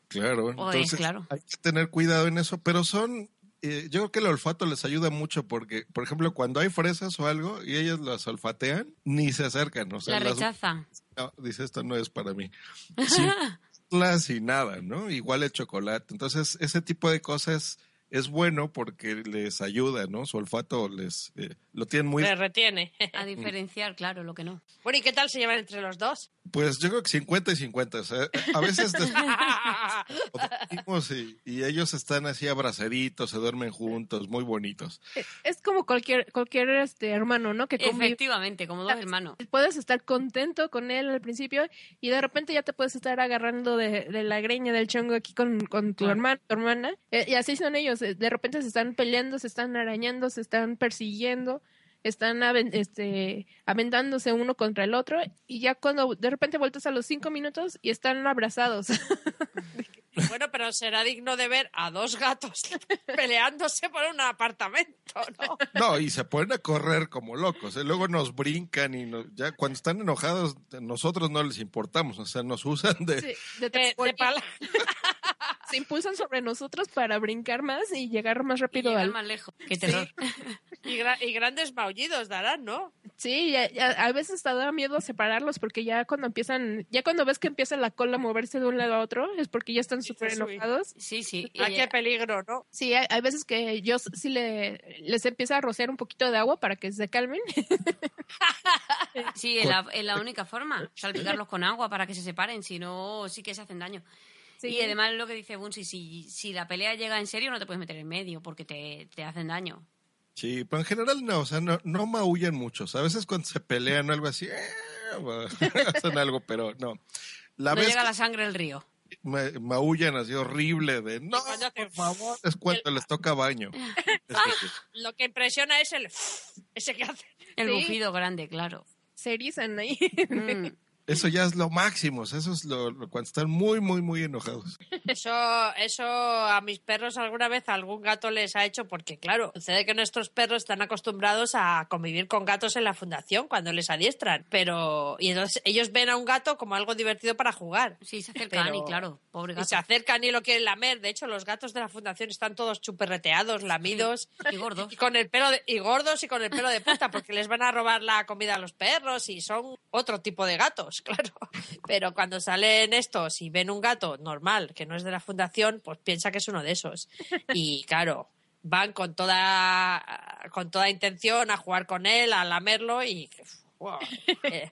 Claro, Pues, entonces claro. hay que tener cuidado en eso, pero son, eh, yo creo que el olfato les ayuda mucho porque, por ejemplo, cuando hay fresas o algo y ellos las olfatean, ni se acercan, o sea, La las- rechazan. no, dice esto no es para mí. (laughs) Sin y nada, ¿no? Igual el chocolate. Entonces, ese tipo de cosas es bueno porque les ayuda, ¿no? Su olfato les eh, lo tienen muy Le retiene. A diferenciar, claro, lo que no. bueno, ¿y qué tal se llevan entre los dos? pues yo creo que 50 y 50, o sea, a veces (laughs) y, y ellos están así abrazaditos, se duermen juntos, muy bonitos. Es como cualquier cualquier este hermano, ¿no? Que convive. Efectivamente, como dos hermanos. Puedes estar contento con él al principio y de repente ya te puedes estar agarrando de, de la greña del chongo aquí con, con tu Claro. hermano, tu hermana. Eh, y así son ellos. eh, De repente se están peleando, se están arañando, se están persiguiendo, están aven- este, aventándose uno contra el otro. Y ya cuando de repente vueltas a los cinco minutos y están abrazados. (laughs) Bueno, pero será digno de ver a dos gatos (laughs) peleándose por un apartamento, ¿no? No, y se ponen a correr como locos, ¿eh? luego nos brincan y nos- ya cuando están enojados nosotros no les importamos, o sea, nos usan de... Sí, (laughs) de De- de pala- se impulsan sobre nosotros para brincar más y llegar más Y rápido llegar al, más lejos. Qué terror. Y, gra- y grandes maullidos darán, ¿no? Sí, ya- ya- a veces te da miedo separarlos porque ya cuando empiezan, ya cuando ves que empieza la cola a moverse de un lado a otro, es porque ya están súper enojados. Sí, sí. ¿A y, qué peligro, no? Sí, hay, hay veces que yo sí le, les empieza a rociar un poquito de agua para que se calmen. (laughs) Sí, es la, es la única forma. Salpicarlos con agua para que se separen, si no, sí que se hacen daño. Sí. Y además lo que dice Bunsi, si, si la pelea llega en serio no te puedes meter en medio porque te, te hacen daño. Sí, pero en general no, o sea, no, no maullan muchos. A veces cuando se pelean o algo así, eh, (laughs) hacen algo, pero no. La no vez llega que la sangre al río. ma- maullan así horrible de no, hace por favor, es cuando les toca baño. (laughs) Es que- (laughs) Lo que impresiona es el ese que hace. El Sí. bufido grande, claro. Se erizan ahí. Mm. Eso ya es lo máximo, eso es lo, lo- cuando están muy, muy, muy enojados. (laughs) Eso, eso a mis perros alguna vez algún gato les ha hecho porque, claro, sucede que nuestros perros están acostumbrados a convivir con gatos en la fundación cuando les adiestran, pero y entonces ellos ven a un gato como algo divertido para jugar. Sí, se acercan Pero- y claro, pobre Y gato. se acercan y lo quieren lamer. De hecho, los gatos de la fundación están todos chuperreteados, lamidos. Y gordos. (laughs) Y con el pelo de- y gordos y con el pelo de punta porque les van a robar la comida a los perros y son otro tipo de gatos, (laughs) claro. Pero cuando salen estos y ven un gato normal que no es de la fundación, pues piensa que es uno de esos. Y (laughs) claro, van con toda con toda intención a jugar con él, a lamerlo y wow, (laughs) eh,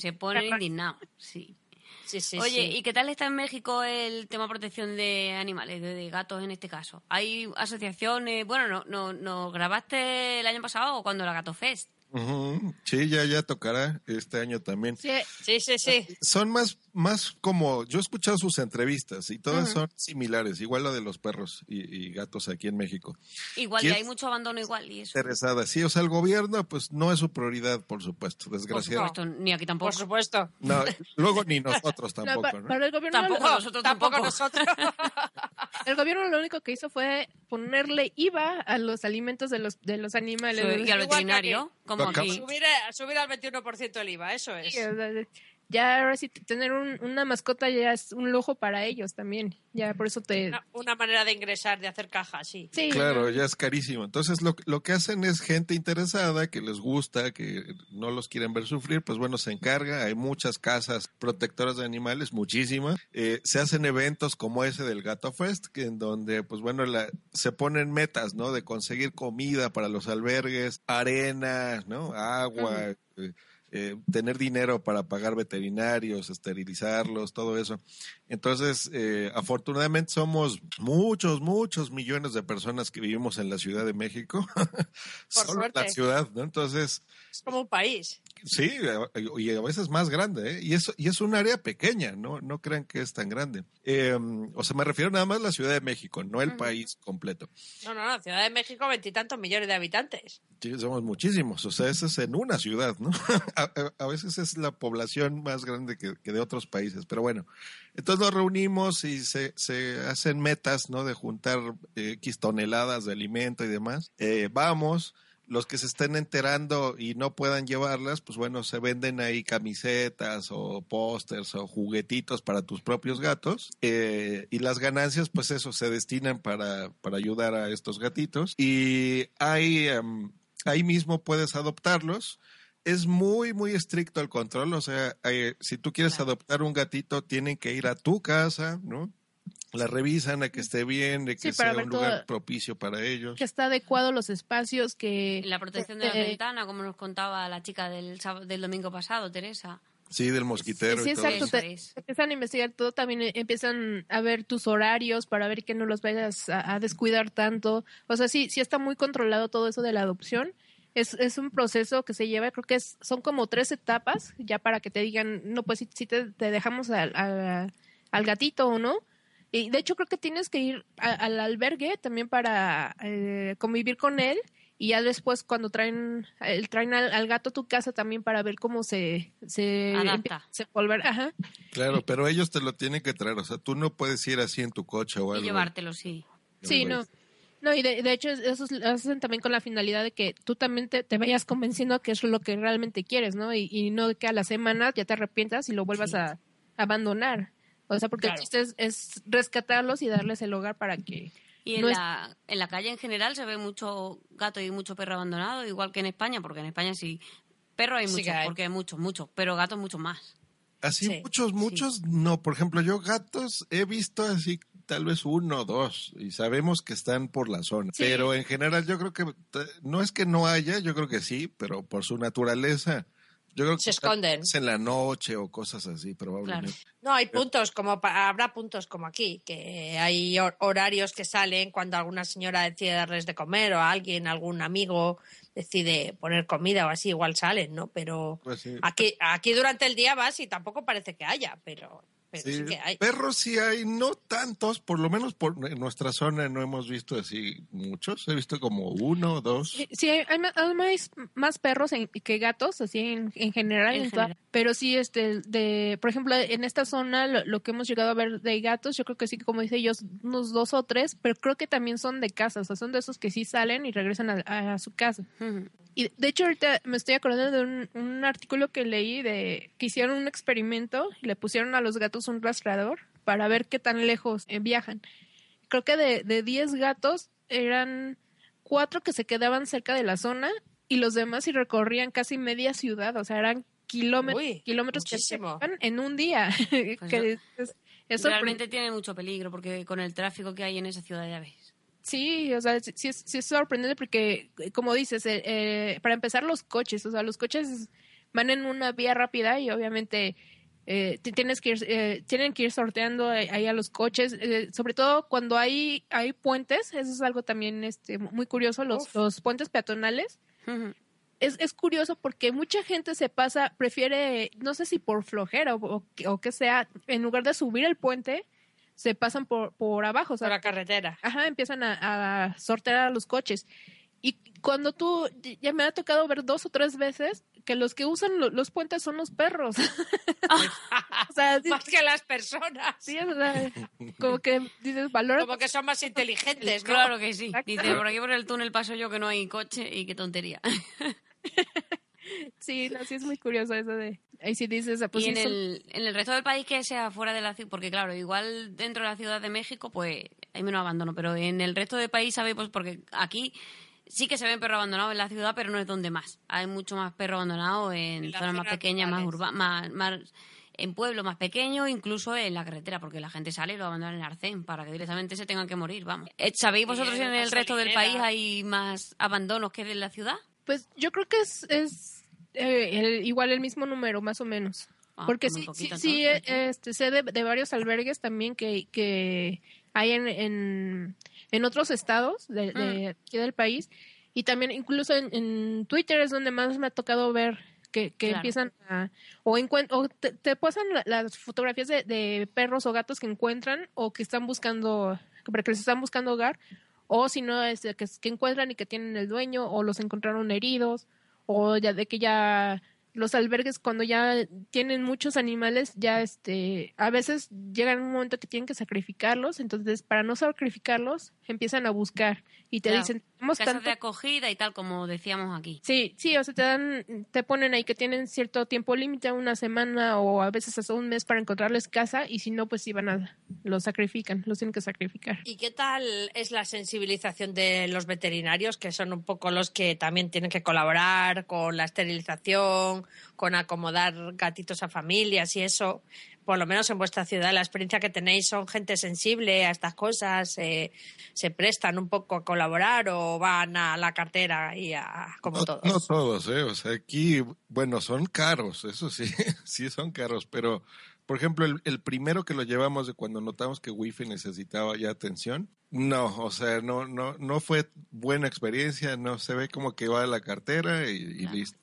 Se ponen indignados, sí. sí, sí, Oye, sí. ¿y qué tal está en México el tema protección de animales, de, de gatos en este caso? ¿Hay asociaciones? Bueno, no, no, ¿nos grabaste el año pasado o cuando la Gato Fest? Ujú. Sí, ya, ya tocará este año también. Sí, Sí, sí, sí. Son más, más como, yo he escuchado sus entrevistas y todas Ujú. son similares, igual la de los perros y, y gatos aquí en México. Igual, y ¿Quién- hay mucho abandono igual. Y eso. Interesadas, sí, o sea, el gobierno pues no es su prioridad, por supuesto, Por desgraciadamente. supuesto, ni aquí tampoco. Por supuesto. No, luego ni (laughs) nosotros no, tampoco, pa- ¿no? para el gobierno, Tampoco. lo- nosotros tampoco tampoco. nosotros. (laughs) el gobierno lo único que hizo fue ponerle IVA a los alimentos de los de los animales. Sí, y al veterinario, como aquí. subir, subir al 21% el IVA, eso es. Sí, o sea, ya ahora sí tener un- una mascota ya es un lujo para ellos también. Ya por eso te Una, una manera de ingresar, de hacer caja, sí. sí, Claro, ya es carísimo. Entonces, lo, lo que hacen es gente interesada, que les gusta, que no los quieren ver sufrir, pues bueno, se encarga. Hay muchas casas protectoras de animales, muchísimas. Eh, se hacen eventos como ese del Gato Fest, que en donde, pues bueno, la- se ponen metas, ¿no? De conseguir comida para los albergues, arena, ¿no? Agua. eh, eh, tener dinero para pagar veterinarios, esterilizarlos, todo eso. Entonces, eh, afortunadamente somos muchos, muchos millones de personas que vivimos en la Ciudad de México. (laughs) Solo en la suerte. ciudad, ¿no? Entonces, Es como un país. Sí, y a veces más grande, ¿eh? Y es, y es un área pequeña, ¿no? No crean que es tan grande. Eh, o sea, me refiero nada más a la Ciudad de México, no el país completo. No, no, no. Ciudad de México, veintitantos millones de habitantes. Sí, somos muchísimos, o sea, eso es en una ciudad, ¿no? (laughs) A, a- a veces es la población más grande que, que de otros países, pero bueno, entonces nos reunimos y se, se hacen metas, ¿no? De juntar eh, X toneladas de alimento y demás. Eh, vamos, los que se estén enterando y no puedan llevarlas, pues bueno, se venden ahí camisetas o pósters o juguetitos para tus propios gatos eh, y las ganancias, pues eso, se destinan para, para ayudar a estos gatitos y hay... em, ahí mismo puedes adoptarlos. Es muy, muy estricto el control. O sea, eh, si tú quieres Claro. adoptar un gatito, tienen que ir a tu casa, ¿no? La revisan a que esté bien, de que Sí, sea un lugar todo- propicio para ellos. que está adecuado los espacios que La protección de la eh, ventana, como nos contaba la chica del, sábado- del domingo pasado, Teresa. Sí, del mosquitero Sí, y todo exacto. eso. Eso te- es. empiezan a investigar todo, también eh, empiezan a ver tus horarios para ver que no los vayas a, a descuidar tanto. O sea, sí, sí está muy controlado todo eso de la adopción. Es, es un proceso que se lleva, creo que es, son como tres etapas, ya para que te digan, no, pues si, si te, te dejamos al, al, al gatito o no. Y de hecho creo que tienes que ir a- al albergue también para eh, convivir con él y ya después cuando traen el traen al, al gato a tu casa también para ver cómo se se Adapta. empieza a volver ajá Claro, pero ellos te lo tienen que traer. O sea, tú no puedes ir así en tu coche o Y algo. llevártelo, sí. Sí, no. No, y de, de hecho eso es- lo hacen también con la finalidad de que tú también te, te vayas convenciendo que es lo que realmente quieres, ¿no? Y, y no que a la semana ya te arrepientas y lo vuelvas Sí. a, abandonar. O sea, porque Claro. el chiste es, es rescatarlos y darles el hogar para que... Y en, No es- la, en la calle en general se ve mucho gato y mucho perro abandonado, igual que en España, porque en España sí. Perro hay Sí muchos, que hay. porque hay muchos, muchos, pero gatos mucho más. Así Sí. muchos, muchos, no. Por ejemplo, yo gatos he visto así tal vez uno o dos y sabemos que están por la zona. Sí. Pero en general yo creo que t- no es que no haya, yo creo que sí, pero por su naturaleza. Yo creo que Se esconden. en la noche o cosas así, probablemente. No, hay puntos, como habrá puntos como aquí, que hay hor- horarios que salen cuando alguna señora decide darles de comer o alguien, algún amigo decide poner comida o así, igual salen, ¿no? Pero Pues sí. aquí, aquí durante el día vas y tampoco parece que haya, pero, pero sí, Sí, que hay. perros sí hay, no tantos, por lo menos por en nuestra zona no hemos visto así muchos, he visto como uno, dos. Sí, sí, hay, hay ma- hay más, más perros en- que gatos, así en, en general, En en toda- general. pero sí, este, de, por ejemplo, en esta zona, lo, lo que hemos llegado a ver de gatos, yo creo que sí, como dice ellos, unos dos o tres, pero creo que también son de casa, o sea, son de esos que sí salen y regresan a, a su casa. Y de hecho ahorita me estoy acordando de un, un artículo que leí de que hicieron un experimento y le pusieron a los gatos un rastreador para ver qué tan lejos eh, viajan. Creo que de, de 10 gatos eran cuatro que se quedaban cerca de la zona y los demás y recorrían casi media ciudad, o sea, eran kilómetros, Uy, kilómetros que se en un día. (laughs) Pues que es, es Realmente tiene mucho peligro, porque con el tráfico que hay en esa ciudad ya ves. Sí, o sea, sí, sí es, sí es sorprendente porque, como dices, eh, eh, para empezar los coches, o sea, los coches van en una vía rápida y obviamente eh, ti- tienes que ir, eh, tienen que ir sorteando ahí ahí a los coches, eh, sobre todo cuando hay, hay puentes, eso es algo también este, muy curioso, los, Uf. los puentes peatonales, es, es curioso porque mucha gente se pasa, prefiere, no sé si por flojera o, o que sea, en lugar de subir el puente, se pasan por, por abajo. O sea, Por la carretera. Ajá, empiezan a, a sortear a los coches. Y cuando tú, ya me ha tocado ver dos o tres veces que los que usan lo- los puentes son los perros. (laughs) o sea, sí, Más que las personas. sí, o sea, como que dices, valora. Como que son más inteligentes, ¿no? Claro que sí. Dice, por aquí por el túnel paso yo que no hay coche y qué tontería. (laughs) Sí, no, sí es muy curioso eso de. Ahí sí dices, ah, pues y sí en son- el, en el resto del país que sea fuera de la ciudad, porque claro, igual dentro de la Ciudad de México, pues hay menos abandono, pero en el resto del país, ¿sabéis? Pues porque aquí sí que se ven perros abandonados en la ciudad, pero no es donde más. Hay mucho más perros abandonados en, zonas más pequeñas, más urbanas, más, más- en pueblos más pequeños, incluso en la carretera, porque la gente sale y lo abandona en el arcén para que directamente se tengan que morir, vamos. Eh, ¿Sabéis vosotros si en el resto del país hay más abandonos que en la ciudad? Pues yo creo que es, es eh, el- igual el mismo número, más o menos. Ah, Porque sí, poquito, sí, eh, este, sé de, de varios albergues también que, que hay en, en, en otros estados de, de aquí del país. Y también incluso en, en Twitter es donde más me ha tocado ver que, que Claro. empiezan a... O, o te, te pasan la- las fotografías de, de perros o gatos que encuentran o que están buscando, que les están buscando hogar. O si no, es de que, que encuentran y que tienen el dueño o los encontraron heridos o ya de que ya los albergues cuando ya tienen muchos animales ya este a veces llegan un momento que tienen que sacrificarlos entonces para no sacrificarlos empiezan a buscar y te Claro. dicen tenemos Casas tanto de acogida y tal, como decíamos aquí. Sí, sí, o sea, te dan, te ponen ahí que tienen cierto tiempo límite, una semana o a veces hasta un mes para encontrarles casa y si no, pues sí van a, los sacrifican, los tienen que sacrificar. ¿Y qué tal es la sensibilización de los veterinarios, que son un poco los que también tienen que colaborar con la esterilización, con acomodar gatitos a familias y eso? Por lo menos en vuestra ciudad, la experiencia que tenéis son gente sensible a estas cosas, eh, se prestan un poco a colaborar o van a la cartera y a como no, todos. no todos, ¿eh? O sea, aquí, bueno, son caros, eso sí, (laughs) sí son caros, pero, por ejemplo, el, el primero que lo llevamos de cuando notamos que Wi-Fi necesitaba ya atención, no, o sea, no, no, no fue buena experiencia, no se ve como que va a la cartera y, y listo.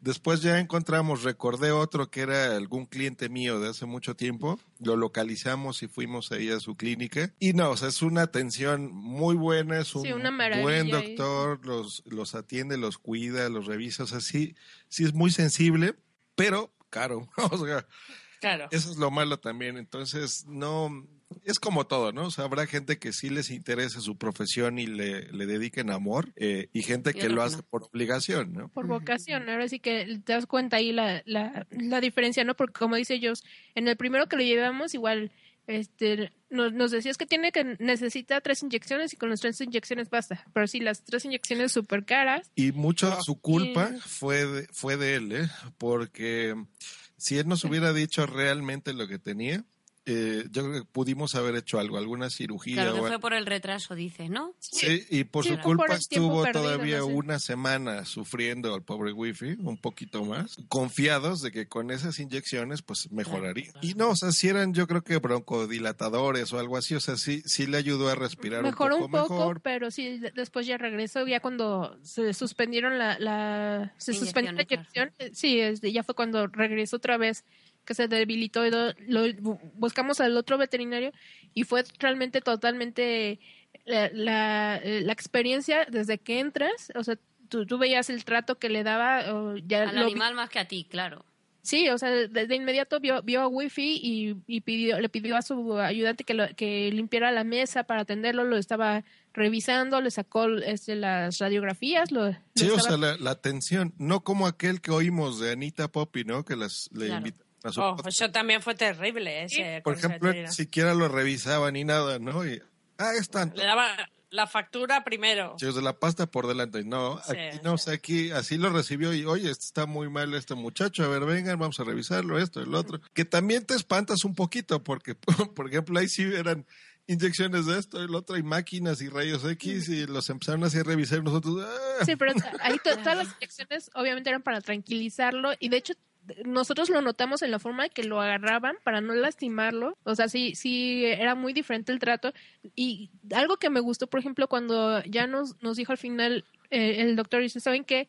Después ya encontramos, recordé otro que era algún cliente mío de hace mucho tiempo, lo localizamos y fuimos ahí a su clínica. Y no, o sea, es una atención muy buena, es un Sí, una maravilla buen ahí. doctor, los, los atiende, los cuida, los revisa, o sea, sí, sí es muy sensible, pero caro, (laughs) o sea, Claro. eso es lo malo también, entonces no, es como todo, ¿no? O sea, habrá gente que sí les interese su profesión y le, le dediquen amor eh, y gente Y que lo hace no. por obligación, ¿no? Por vocación, ahora sí que te das cuenta ahí la, la, la diferencia, ¿no? Porque como dice ellos, en el primero que lo llevamos igual este nos, nos decías que tiene que necesita tres inyecciones y con las tres inyecciones basta, pero sí las tres inyecciones súper caras Y mucho de su culpa fue de, fue de él, ¿eh? Porque si él nos hubiera dicho realmente lo que tenía, eh, yo creo que pudimos haber hecho algo, alguna cirugía. Claro que o fue por el retraso, dices, ¿no? Sí, y por Sí, su culpa por el estuvo perdido, todavía no sé. una semana sufriendo al pobre Wifi, un poquito más, confiados de que con esas inyecciones pues mejoraría. Y no, o sea, si eran yo creo que broncodilatadores o algo así, o sea, sí, sí le ayudó a respirar mejoró un un poco, poco, mejor. pero sí de- después ya regresó ya cuando se suspendieron la, la se suspendió la inyección eh, sí este, ya fue cuando regresó otra vez que se debilitó y lo, lo- bu- buscamos al otro veterinario y fue realmente totalmente la, la, eh, la experiencia desde que entras o sea tú, tú veías el trato que le daba o ya Al lo vi- animal más que a ti, claro. Sí, o sea, de, de inmediato vio, vio a Wi-Fi y, y pidió, le pidió a su ayudante que, lo- que limpiara la mesa para atenderlo, lo estaba revisando, le sacó este, las radiografías, lo, lo Sí, o estaba- sea, la, la atención, no como aquel que oímos de Anita Poppy, ¿no? Que las le Claro. invitan a su Oh, eso también fue terrible. Ese, Por ejemplo, veterinario. siquiera lo revisaban ni nada, ¿no? Y, ah, es tanto. Le daba la factura primero. Chicos, de la pasta por delante. No, Sí, aquí no, o sea, aquí así lo recibió y, oye, esto está muy mal este muchacho, a ver, vengan, vamos a revisarlo, esto, el otro. Que también te espantas un poquito, porque, (laughs) por ejemplo, ahí sí eran inyecciones de esto, el otro, y máquinas y rayos X, y los empezaron así a revisar nosotros. ¡ah! Sí, pero (laughs) ahí to- todas las inyecciones obviamente eran para tranquilizarlo y de hecho nosotros lo notamos en la forma que lo agarraban para no lastimarlo. O sea, sí, sí, era muy diferente el trato. Y algo que me gustó, por ejemplo, cuando ya nos, nos dijo al final eh, el doctor, dice, ¿saben qué?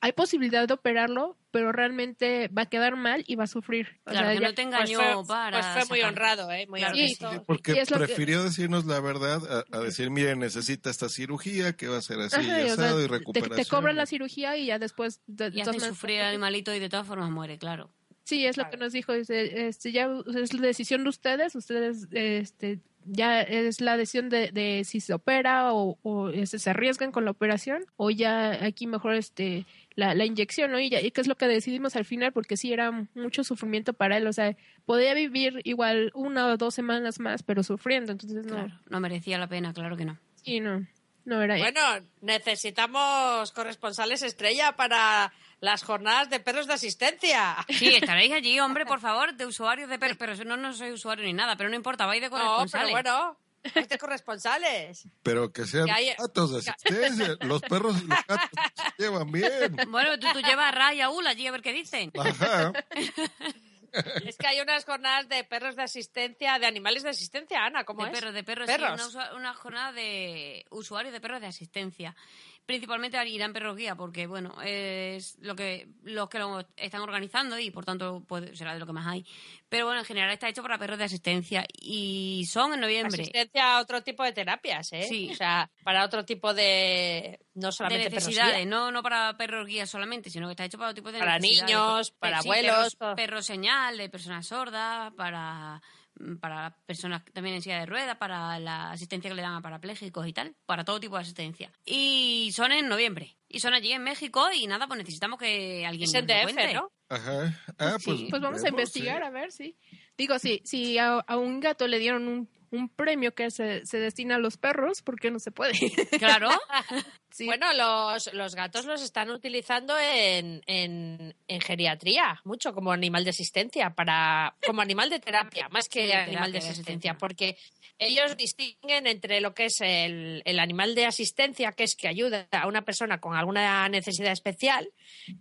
hay posibilidad de operarlo, pero realmente va a quedar mal y va a sufrir. O Claro, sea, que ya- no te Pues engañó fue, para. pues fue muy sacar. honrado, ¿eh? Muy Claro sí. Porque que- prefirió decirnos la verdad a, a decir, miren, necesita esta cirugía, que va a ser así, Ajá, y y, o sea, asado, y te, recuperación. te cobran la cirugía y ya después... De, Y todas hace maneras- sufrir al animalito y de todas formas muere, claro. Sí, es lo que nos dijo. Dice, este, ya es la decisión de ustedes. Ustedes, este, ya es la decisión de, de si se opera o, o, este, se arriesgan con la operación o ya aquí mejor este la, la inyección, ¿no? Y, ya, y qué es lo que decidimos al final, porque sí era mucho sufrimiento para él. O sea, podía vivir igual una o dos semanas más, pero sufriendo. Entonces, no. Claro, no merecía la pena, claro que no. Sí, no. No era. Bueno, necesitamos corresponsales estrella para las jornadas de perros de asistencia. Sí, estaréis allí, hombre, por favor, de usuarios de perros. Pero yo no, no soy usuario ni nada, pero no importa, vais de No, pero corresponsales. bueno, hay de corresponsales. Pero que sean Que hay- gatos de (laughs) asistencia. los perros y los gatos se llevan bien. Bueno, tú, tú llevas a Ray y a Ul allí a ver qué dicen. Ajá. Es que hay unas jornadas de perros de asistencia, de animales de asistencia, Ana, ¿cómo de es? perros, de perros, sí, Perros. una, usua- una jornada de usuarios de perros de asistencia. Principalmente irán perros guía, porque bueno, es lo que los que lo están organizando y por tanto puede- será de lo que más hay. Pero bueno, en general está hecho para perros de asistencia y son en noviembre. Asistencia a otro tipo de terapias, ¿eh? Sí. O sea, para otro tipo de... No de solamente perros necesidades, no, no para perros guía solamente, sino que está hecho para otro tipo de Para niños, para sí, abuelos, Perros, perros señal, de personas sordas, para, para personas también en silla de ruedas, para la asistencia que le dan a parapléjicos y tal, para todo tipo de asistencia. Y son en noviembre. Y son allí en México y nada, pues necesitamos que alguien Es nos en lo DF, cuente. ¿no? Ajá. Ah, pues, Pues vamos a investigar, sí. a ver, sí. Digo, si, si a, a un gato le dieron un, un premio que se, se destina a los perros, ¿por qué no se puede? (laughs) Claro. (laughs) Sí. Bueno, los, los gatos los están utilizando en, en, en geriatría, mucho como animal de asistencia, para como animal de terapia, más que Sí, animal de asistencia, porque ellos distinguen entre lo que es el, el animal de asistencia, que es que ayuda a una persona con alguna necesidad especial,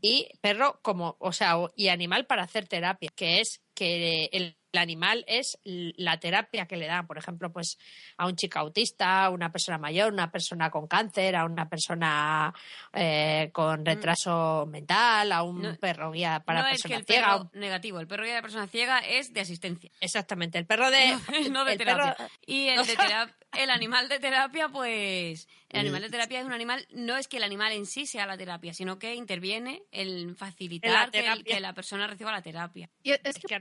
y perro como, o sea, y animal para hacer terapia, que es que el, el animal es la terapia que le dan, por ejemplo, pues a un chico autista, a una persona mayor, una persona con cáncer, a una persona eh, con retraso mental, a un No- perro guía para no es que persona el ciega. perro negativo, el perro guía de persona ciega es de asistencia. Exactamente, el perro de no (laughs) de el perro- terapia. Y el, de terapia, el animal de terapia, pues. El animal de terapia es un animal. No es que el animal en sí sea la terapia, sino que interviene en facilitar la que, el- que la persona reciba la terapia. Y es, es que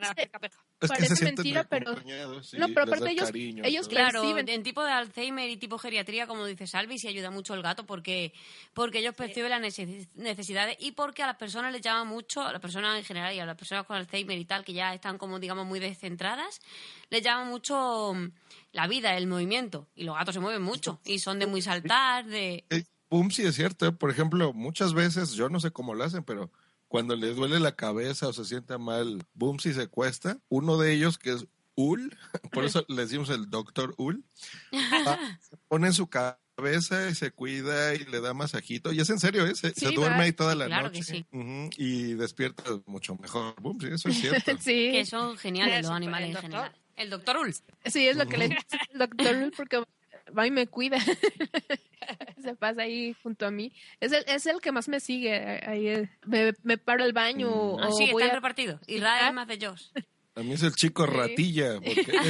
Ana, parece-. Es que se mentira, pero- sí, No, pero les aparte ellos- cariño, ellos. Claro, Perciben. en tipo de Alzheimer y tipo geriatría, como dice Salvi, sí ayuda mucho el gato porque, porque ellos perciben las neces- necesidades y porque a las personas les llama mucho, a las personas en general y a las personas con Alzheimer y tal, que ya están como, digamos, muy descentradas, les llama mucho mm, la vida, el movimiento. Y los gatos se mueven mucho y son de muy saltar, de... Eh, Boom, sí es cierto. ¿eh? Por ejemplo, muchas veces, yo no sé cómo lo hacen, pero cuando le duele la cabeza o se sienta mal, Boom si se cuesta. Uno de ellos, que es Ul, (laughs) por eso le decimos el doctor Ul, (laughs) ah, pone en su cabeza y se cuida y le da masajito. Y es en serio, ¿eh? se, Sí, se duerme ahí toda la Claro noche. que sí. Ujú, y despierta mucho mejor. Boom, sí, eso es (laughs) cierto. sí, que son geniales los animales en doctor. general. El doctor Ulf. sí, es lo que le dice el doctor Lul, porque va y me cuida. (laughs) Se pasa ahí junto a mí. Es el, es el que más me sigue. Ahí eh, me, me paro al baño o, Así voy están a- repartidos. Y Sí, Ra ah. es más de Josh. A mí es el chico Sí. ratilla, porque (laughs)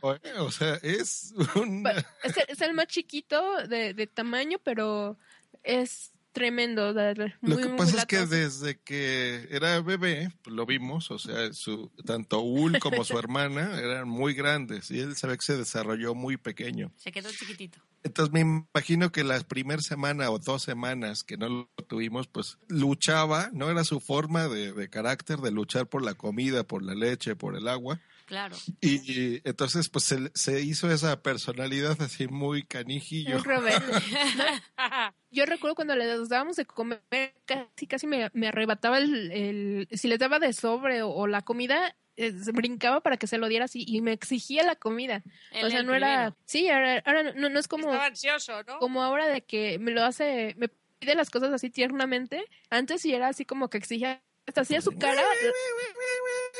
eso- o sea, es un... Pa- Es el, es el más chiquito de, de tamaño, pero es tremendo. Lo que muy pasa es que desde que era bebé, pues, lo vimos, o sea, su, tanto Ul como su (laughs) hermana eran muy grandes y él se ve que se desarrolló muy pequeño. Se quedó chiquitito. Entonces me imagino que la primera semana o dos semanas que no lo tuvimos, pues luchaba, ¿no? Era su forma de, de carácter de luchar por la comida, por la leche, por el agua. Claro. Y, y entonces pues se, se hizo esa personalidad así muy canijillo. (laughs) Yo recuerdo cuando les dábamos de comer, casi casi me, me arrebataba el, el- si les daba de sobre o, o la comida, eh, brincaba para que se lo diera así y me exigía la comida. Él o sea, no era, sí, ahora, ahora no, no es como, Estaba ansioso, ¿no? como ahora de que me lo hace, me pide las cosas así tiernamente. Antes sí era así como que exigía, hasta hacía su cara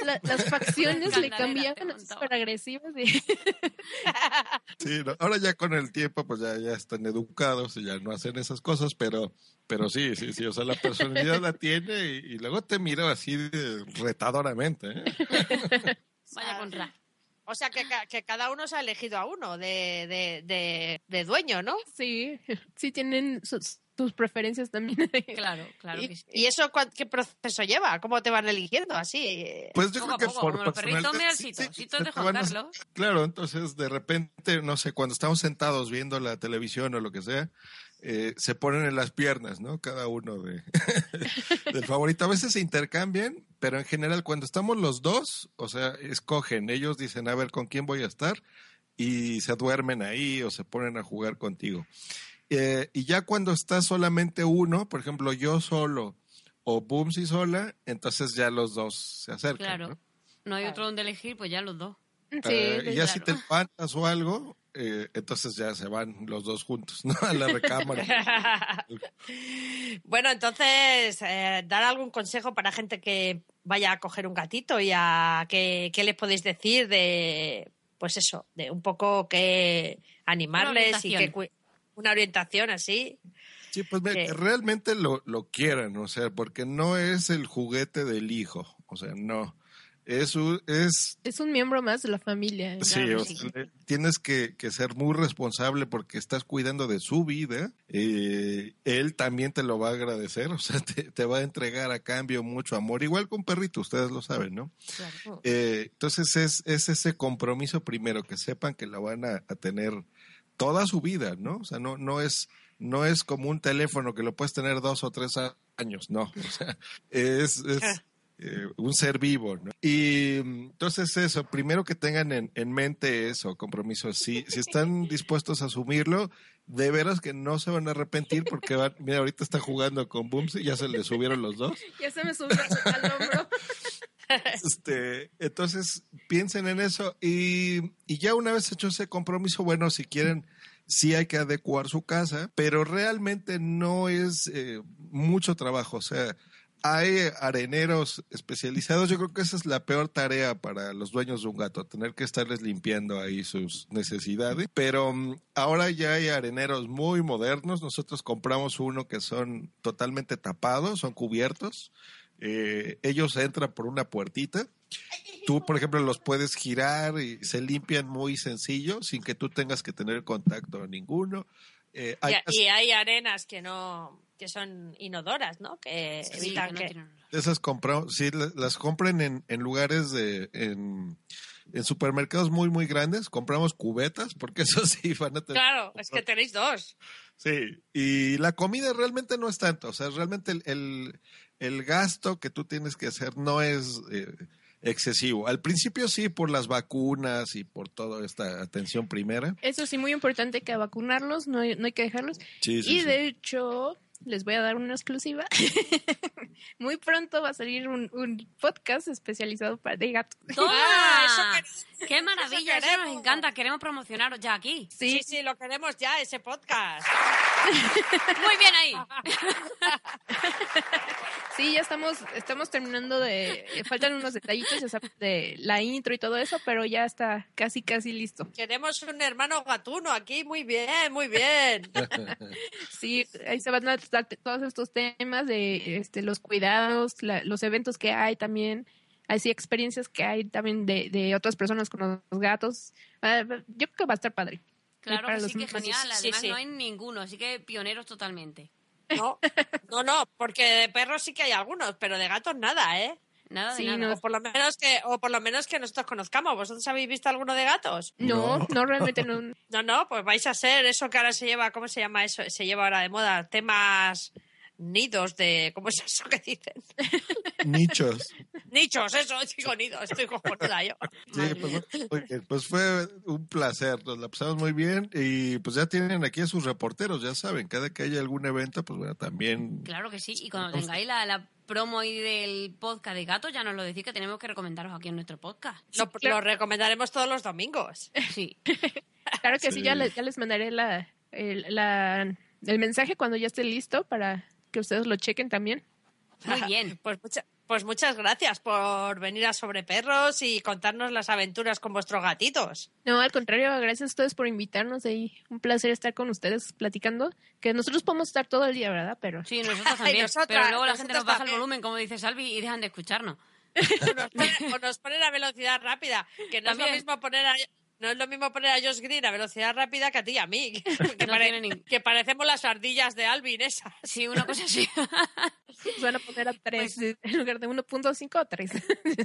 la- las (laughs) facciones le cambiaban súper agresivas. y- (laughs) Sí, no, ahora ya con el tiempo pues ya, ya están educados y ya no hacen esas cosas, pero, pero sí, sí, sí, o sea, la personalidad la tiene y, y luego te mira así de- retadoramente. ¿eh? (laughs) Vaya contra. O sea, que, que cada uno se ha elegido a uno de, de, de, de dueño, ¿no? Sí, sí tienen sus, sus preferencias también. (laughs) Claro, claro ¿Y, que sí. y eso qué proceso lleva? ¿Cómo te van eligiendo así? Pues yo Poco a creo que poco, por como sí, citos de van. Claro, entonces de repente, no sé, cuando estamos sentados viendo la televisión o lo que sea, eh, se ponen en las piernas, ¿no? Cada uno de (laughs) del favorito. A veces se intercambian, pero en general cuando estamos los dos, o sea, escogen, ellos dicen, a ver, ¿con quién voy a estar? Y se duermen ahí o se ponen a jugar contigo. Eh, y ya cuando está solamente uno, por ejemplo, yo solo o Boomsy sola, entonces ya los dos se acercan. Claro. ¿no? No hay otro donde elegir, pues ya los dos. Sí, Eh, y ya si te levantas o algo, eh, entonces ya se van los dos juntos, ¿no? A la recámara. (laughs) bueno, entonces, eh, dar algún consejo para gente que vaya a coger un gatito y a qué, qué les podéis decir de, pues eso, de un poco que animarles y que una orientación así. Sí, pues mira, Que- que realmente lo, lo quieran, o sea, porque no es el juguete del hijo, o sea, no. Es, un- es Es un miembro más de la familia. Sí, Claro, o sea, tienes que, que ser muy responsable porque estás cuidando de su vida. eh, él también te lo va a agradecer, (laughs) o sea, te, te va a entregar a cambio mucho amor, igual con perrito, ustedes lo saben, ¿no? Claro. Eh, entonces es, es ese compromiso primero, que sepan que la van a, a tener toda su vida, ¿no? O sea, no, no es, no es como un teléfono que lo puedes tener dos o tres años, no. (laughs) O sea, es, es eh, un ser vivo, ¿no? Y mm, entonces eso, primero que tengan en, en mente eso, compromiso. Si, si están (laughs) dispuestos a asumirlo, de veras que no se van a arrepentir porque van, mira, ahorita está jugando con Booms y ya se le subieron los dos. (laughs) Ya se me subió al hombro. (laughs) Este, entonces piensen en eso y, y ya una vez hecho ese compromiso, bueno, si quieren, sí hay que adecuar su casa, pero realmente no es eh, mucho trabajo, o sea, hay areneros especializados, yo creo que esa es la peor tarea para los dueños de un gato, tener que estarles limpiando ahí sus necesidades, pero mm, ahora ya hay areneros muy modernos, nosotros compramos uno que son totalmente tapados, son cubiertos, eh, ellos entran por una puertita. (laughs) Tú, por ejemplo, los puedes girar y se limpian muy sencillo, sin que tú tengas que tener contacto ninguno. Eh, hay Y, y hay arenas que no que son inodoras, ¿no? Que Sí, evitan que no que... esas compramos, sí, la- las compren en, en lugares de, en, en supermercados muy, muy grandes. Compramos cubetas, porque (laughs) eso sí van a tener. Claro, es que tenéis dos. Sí, y la comida realmente no es tanto, o sea, realmente el, el, el gasto que tú tienes que hacer no es eh, excesivo. Al principio sí, por las vacunas y por toda esta atención primera. Eso sí, muy importante que vacunarlos, no hay, no hay que dejarlos. Sí, y de hecho, les voy a dar una exclusiva. (laughs) muy pronto va a salir un, un podcast especializado para de gatos. ¡Toma! (laughs) Ah, ¡Qué maravilla! eso Eso nos encanta. Queremos promocionaros ya aquí. Sí, sí, lo queremos ya, ese podcast. (laughs) Muy bien ahí. (laughs) Sí, ya estamos, estamos terminando de. eh, Faltan unos detallitos, ya sabes, de la intro y todo eso, pero ya está casi, casi listo. Queremos un hermano gatuno aquí, muy bien, muy bien. Sí, ahí se van a tratar todos estos temas de este, los cuidados, la- los eventos que hay también, así experiencias que hay también de, de otras personas con los gatos. Ah, yo creo que va a estar padre. Claro para que los sí, que genial. Sí, Además, sí. no hay ninguno, así que pioneros totalmente. No, no, no, porque de perros sí que hay algunos, pero de gatos nada, ¿eh? Nada Sí, de nada. no. O por lo menos que, o por lo menos que nosotros conozcamos. ¿Vosotros habéis visto alguno de gatos? No, No. no, realmente no. (laughs) No, no, pues vais a ser eso que ahora se lleva, ¿cómo se llama eso? Se lleva ahora de moda, temas nidos de, ¿cómo es eso que dicen? (laughs) Nichos. Nichos, eso, digo nidos, estoy cojonuda yo. Sí, pues. Pues fue un placer, nos la pasamos muy bien y pues ya tienen aquí a sus reporteros, ya saben, cada que haya algún evento, pues bueno, también Claro que sí. Y cuando tengáis la, la promo ahí del podcast de gatos, ya nos lo decís que tenemos que recomendaros aquí en nuestro podcast. Lo, claro. lo recomendaremos todos los domingos. Sí. (laughs) Claro que sí, Sí. ya, les, ya les mandaré la, el, la- el mensaje cuando ya esté listo para que ustedes lo chequen también. Muy bien. (laughs) Pues mucha- pues muchas gracias por venir a Sobre Perros y contarnos las aventuras con vuestros gatitos. No, al contrario, gracias a ustedes por invitarnos ahí. Un placer estar con ustedes platicando. Que nosotros podemos estar todo el día, ¿verdad? Pero Sí, nosotros (laughs) también. nosotras, pero luego la gente nos baja el volumen, como dice Salvi, y dejan de escucharnos. O nos, ponen, o nos ponen a velocidad rápida, que no es lo mismo poner a no es lo mismo poner a Josh Green a velocidad rápida que a ti y a mí. (laughs) Que, No pare- tiene ni- que parecemos las ardillas de Alvin esas. Sí, una cosa así. (laughs) van a poner a 3 en lugar de 1.5 a 3.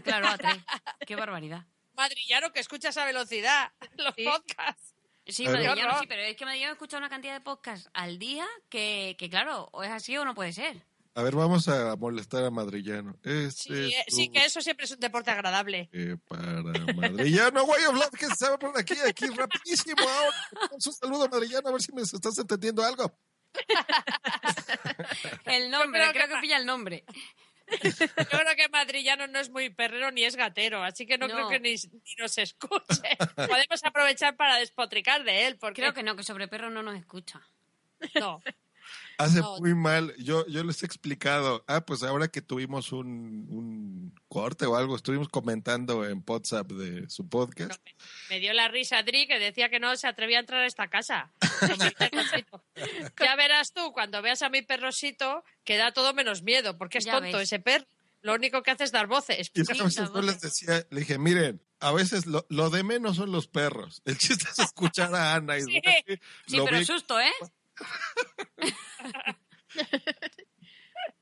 claro, a tres. (laughs) Qué barbaridad. Madrillano que escucha esa velocidad, los Sí. podcasts. Sí, Pero- Madrillano, sí, pero es que Madrillano escucha una cantidad de podcasts al día que, que, claro, o es así o no puede ser. A ver, vamos a molestar a Madrillano. Este Sí, es sí, tu- que eso siempre es un deporte agradable. eh, para Madrillano, of Life, que se va por aquí, aquí, rapidísimo. Ahora, un saludo, Madrillano, a ver si me estás entendiendo algo. (laughs) El nombre, creo creo, que que, pilla el nombre. Yo creo que Madrillano no es muy perrero ni es gatero, así que no, No. creo que ni, ni nos escuche. Podemos aprovechar para despotricar de él, porque Creo que no, que sobre perro no nos escucha. no. Hace No. muy mal. Yo, yo les he explicado. Ah, pues ahora que tuvimos un, un corte o algo, estuvimos comentando en WhatsApp de su podcast. Me dio la risa Dri que decía que no se atrevía a entrar a esta casa. (laughs) ya verás tú, cuando veas a mi perrosito, que da todo menos miedo, porque es Ya tonto ves. ese perro. Lo único que hace es dar voces. Y yo les decía, le dije, miren, a veces lo, lo de menos son los perros. El chiste es escuchar a Ana y Sí. Sí, lo pero vi- susto, ¿eh?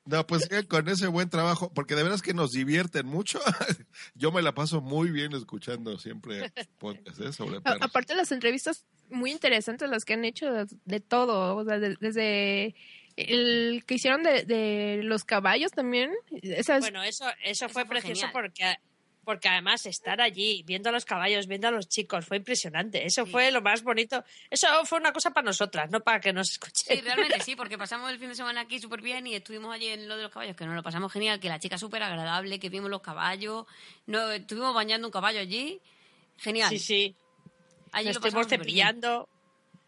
No, pues sigan con ese buen trabajo, porque de veras que nos divierten mucho. (laughs) Yo me la paso muy bien escuchando siempre podcasts ¿eh? sobre A- perros. aparte las entrevistas muy interesantes las que han hecho de, de todo, o sea, de- desde el que hicieron de, de los caballos también. Esas, Bueno, eso, eso Eso fue fue precioso genial. porque, porque además estar allí, viendo a los caballos, viendo a los chicos, fue impresionante. Eso fue lo más bonito. Eso fue una cosa para nosotras, no para que nos escuchen. Sí, realmente sí, porque pasamos el fin de semana aquí súper bien y estuvimos allí en lo de los caballos, que nos lo pasamos genial, que la chica súper agradable, que vimos los caballos, no, estuvimos bañando un caballo allí, genial. Sí, sí. allí Nos lo estuvimos cepillando.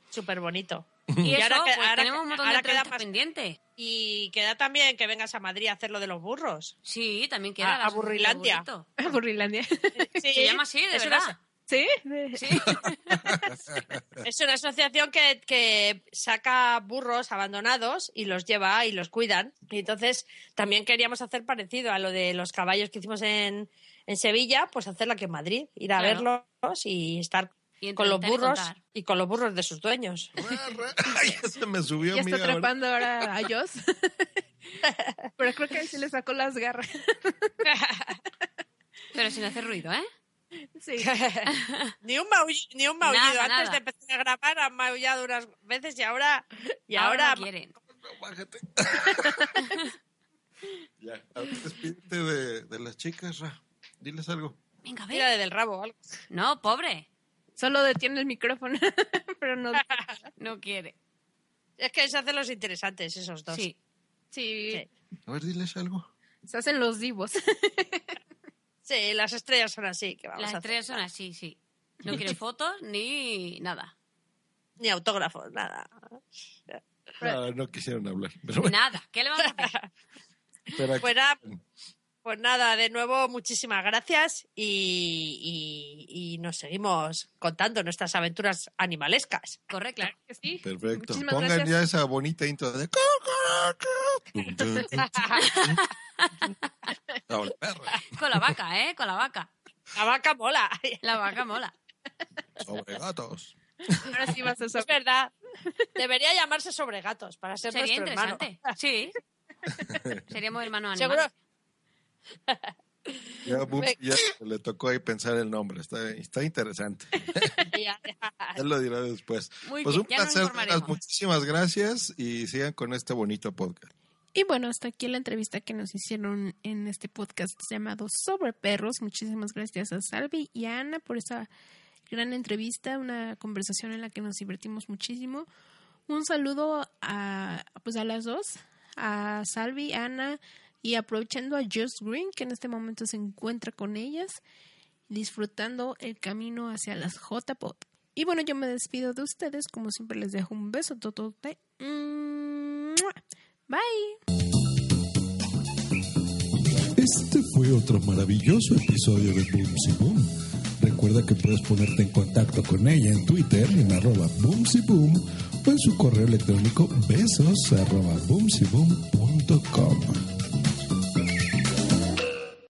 Súper bonito. Y, Y eso, ahora que- pues ahora tenemos un montón de ahora queda más- pendientes. Y queda también que vengas a Madrid a hacer lo de los burros. Sí, también queda A- la a Burrilandia. (laughs) Burrilandia. (laughs) Sí, Se llama así, de es una- verdad. ¿Sí? De- Sí. (laughs) Es una asociación que, que saca burros abandonados y los lleva y los cuidan. Y entonces también queríamos hacer parecido a lo de los caballos que hicimos en, en Sevilla, pues hacerlo aquí en Madrid, ir a Claro. verlos y estar Y con los burros contar. y con los burros de sus dueños. (laughs) (laughs) Ay, ya se me subió Ya está ahora. atrapando ahora a Joss. (laughs) Pero creo que ahí sí le sacó las garras. Pero sin hacer ruido, ¿eh? Sí. ni un, maulli- ni un maullido. Nada, Antes nada. de empezar a grabar han maullado unas veces y ahora... Y ahora, ahora, no quieren. Bájate. ya, despídete de, de las chicas, Ra. Diles algo. Venga, ve. del rabo. algo. No, pobre. Solo detiene el micrófono, (laughs) pero no. (laughs) No quiere. Es que se hacen los interesantes esos dos. Sí. Sí, Sí. A ver, diles algo. se hacen los divos. (laughs) Sí, las estrellas son así. Que vamos Las a hacer. estrellas son así, sí. No quieren fotos ni nada. Ni autógrafos, nada. Ah, no quisieron hablar. Pero bueno, Nada. ¿Qué le vamos a hacer? pero aquí- Pues nada, pues nada, de nuevo, muchísimas gracias y, y- y nos seguimos contando nuestras aventuras animalescas. Correcto. Claro que sí. Perfecto. Muchísimas Pongan gracias. ya esa bonita intro de... Con la vaca, ¿eh? Con la vaca. La vaca mola. La vaca mola. sobre gatos. Ahora sí vas a Es verdad. Debería llamarse sobre gatos para ser Sería nuestro hermano. interesante. Sí. (laughs) Seríamos hermanos Seguro. (laughs) Ya, ya le tocó ahí pensar el nombre. Está, está interesante. (laughs) Ya, ya. (laughs) Él lo dirá después. Muy pues bien, un placer. Muchísimas gracias y sigan con este bonito podcast. Y bueno, hasta aquí la entrevista que nos hicieron en este podcast llamado Sobre Perros. Muchísimas gracias a Salvi y a Ana por esa gran entrevista, una conversación en la que nos divertimos muchísimo. Un saludo a, pues a las dos, a Salvi, Ana y aprovechando a Just Green, que en este momento se encuentra con ellas, disfrutando el camino hacia las J-Pop. Y bueno, yo me despido de ustedes, como siempre les dejo un beso totote. Bye. Este fue otro maravilloso episodio de Boom Boom. Recuerda que puedes ponerte en contacto con ella en Twitter en arroba boomsyboom o en su correo electrónico besos arroba boomsyboom.com.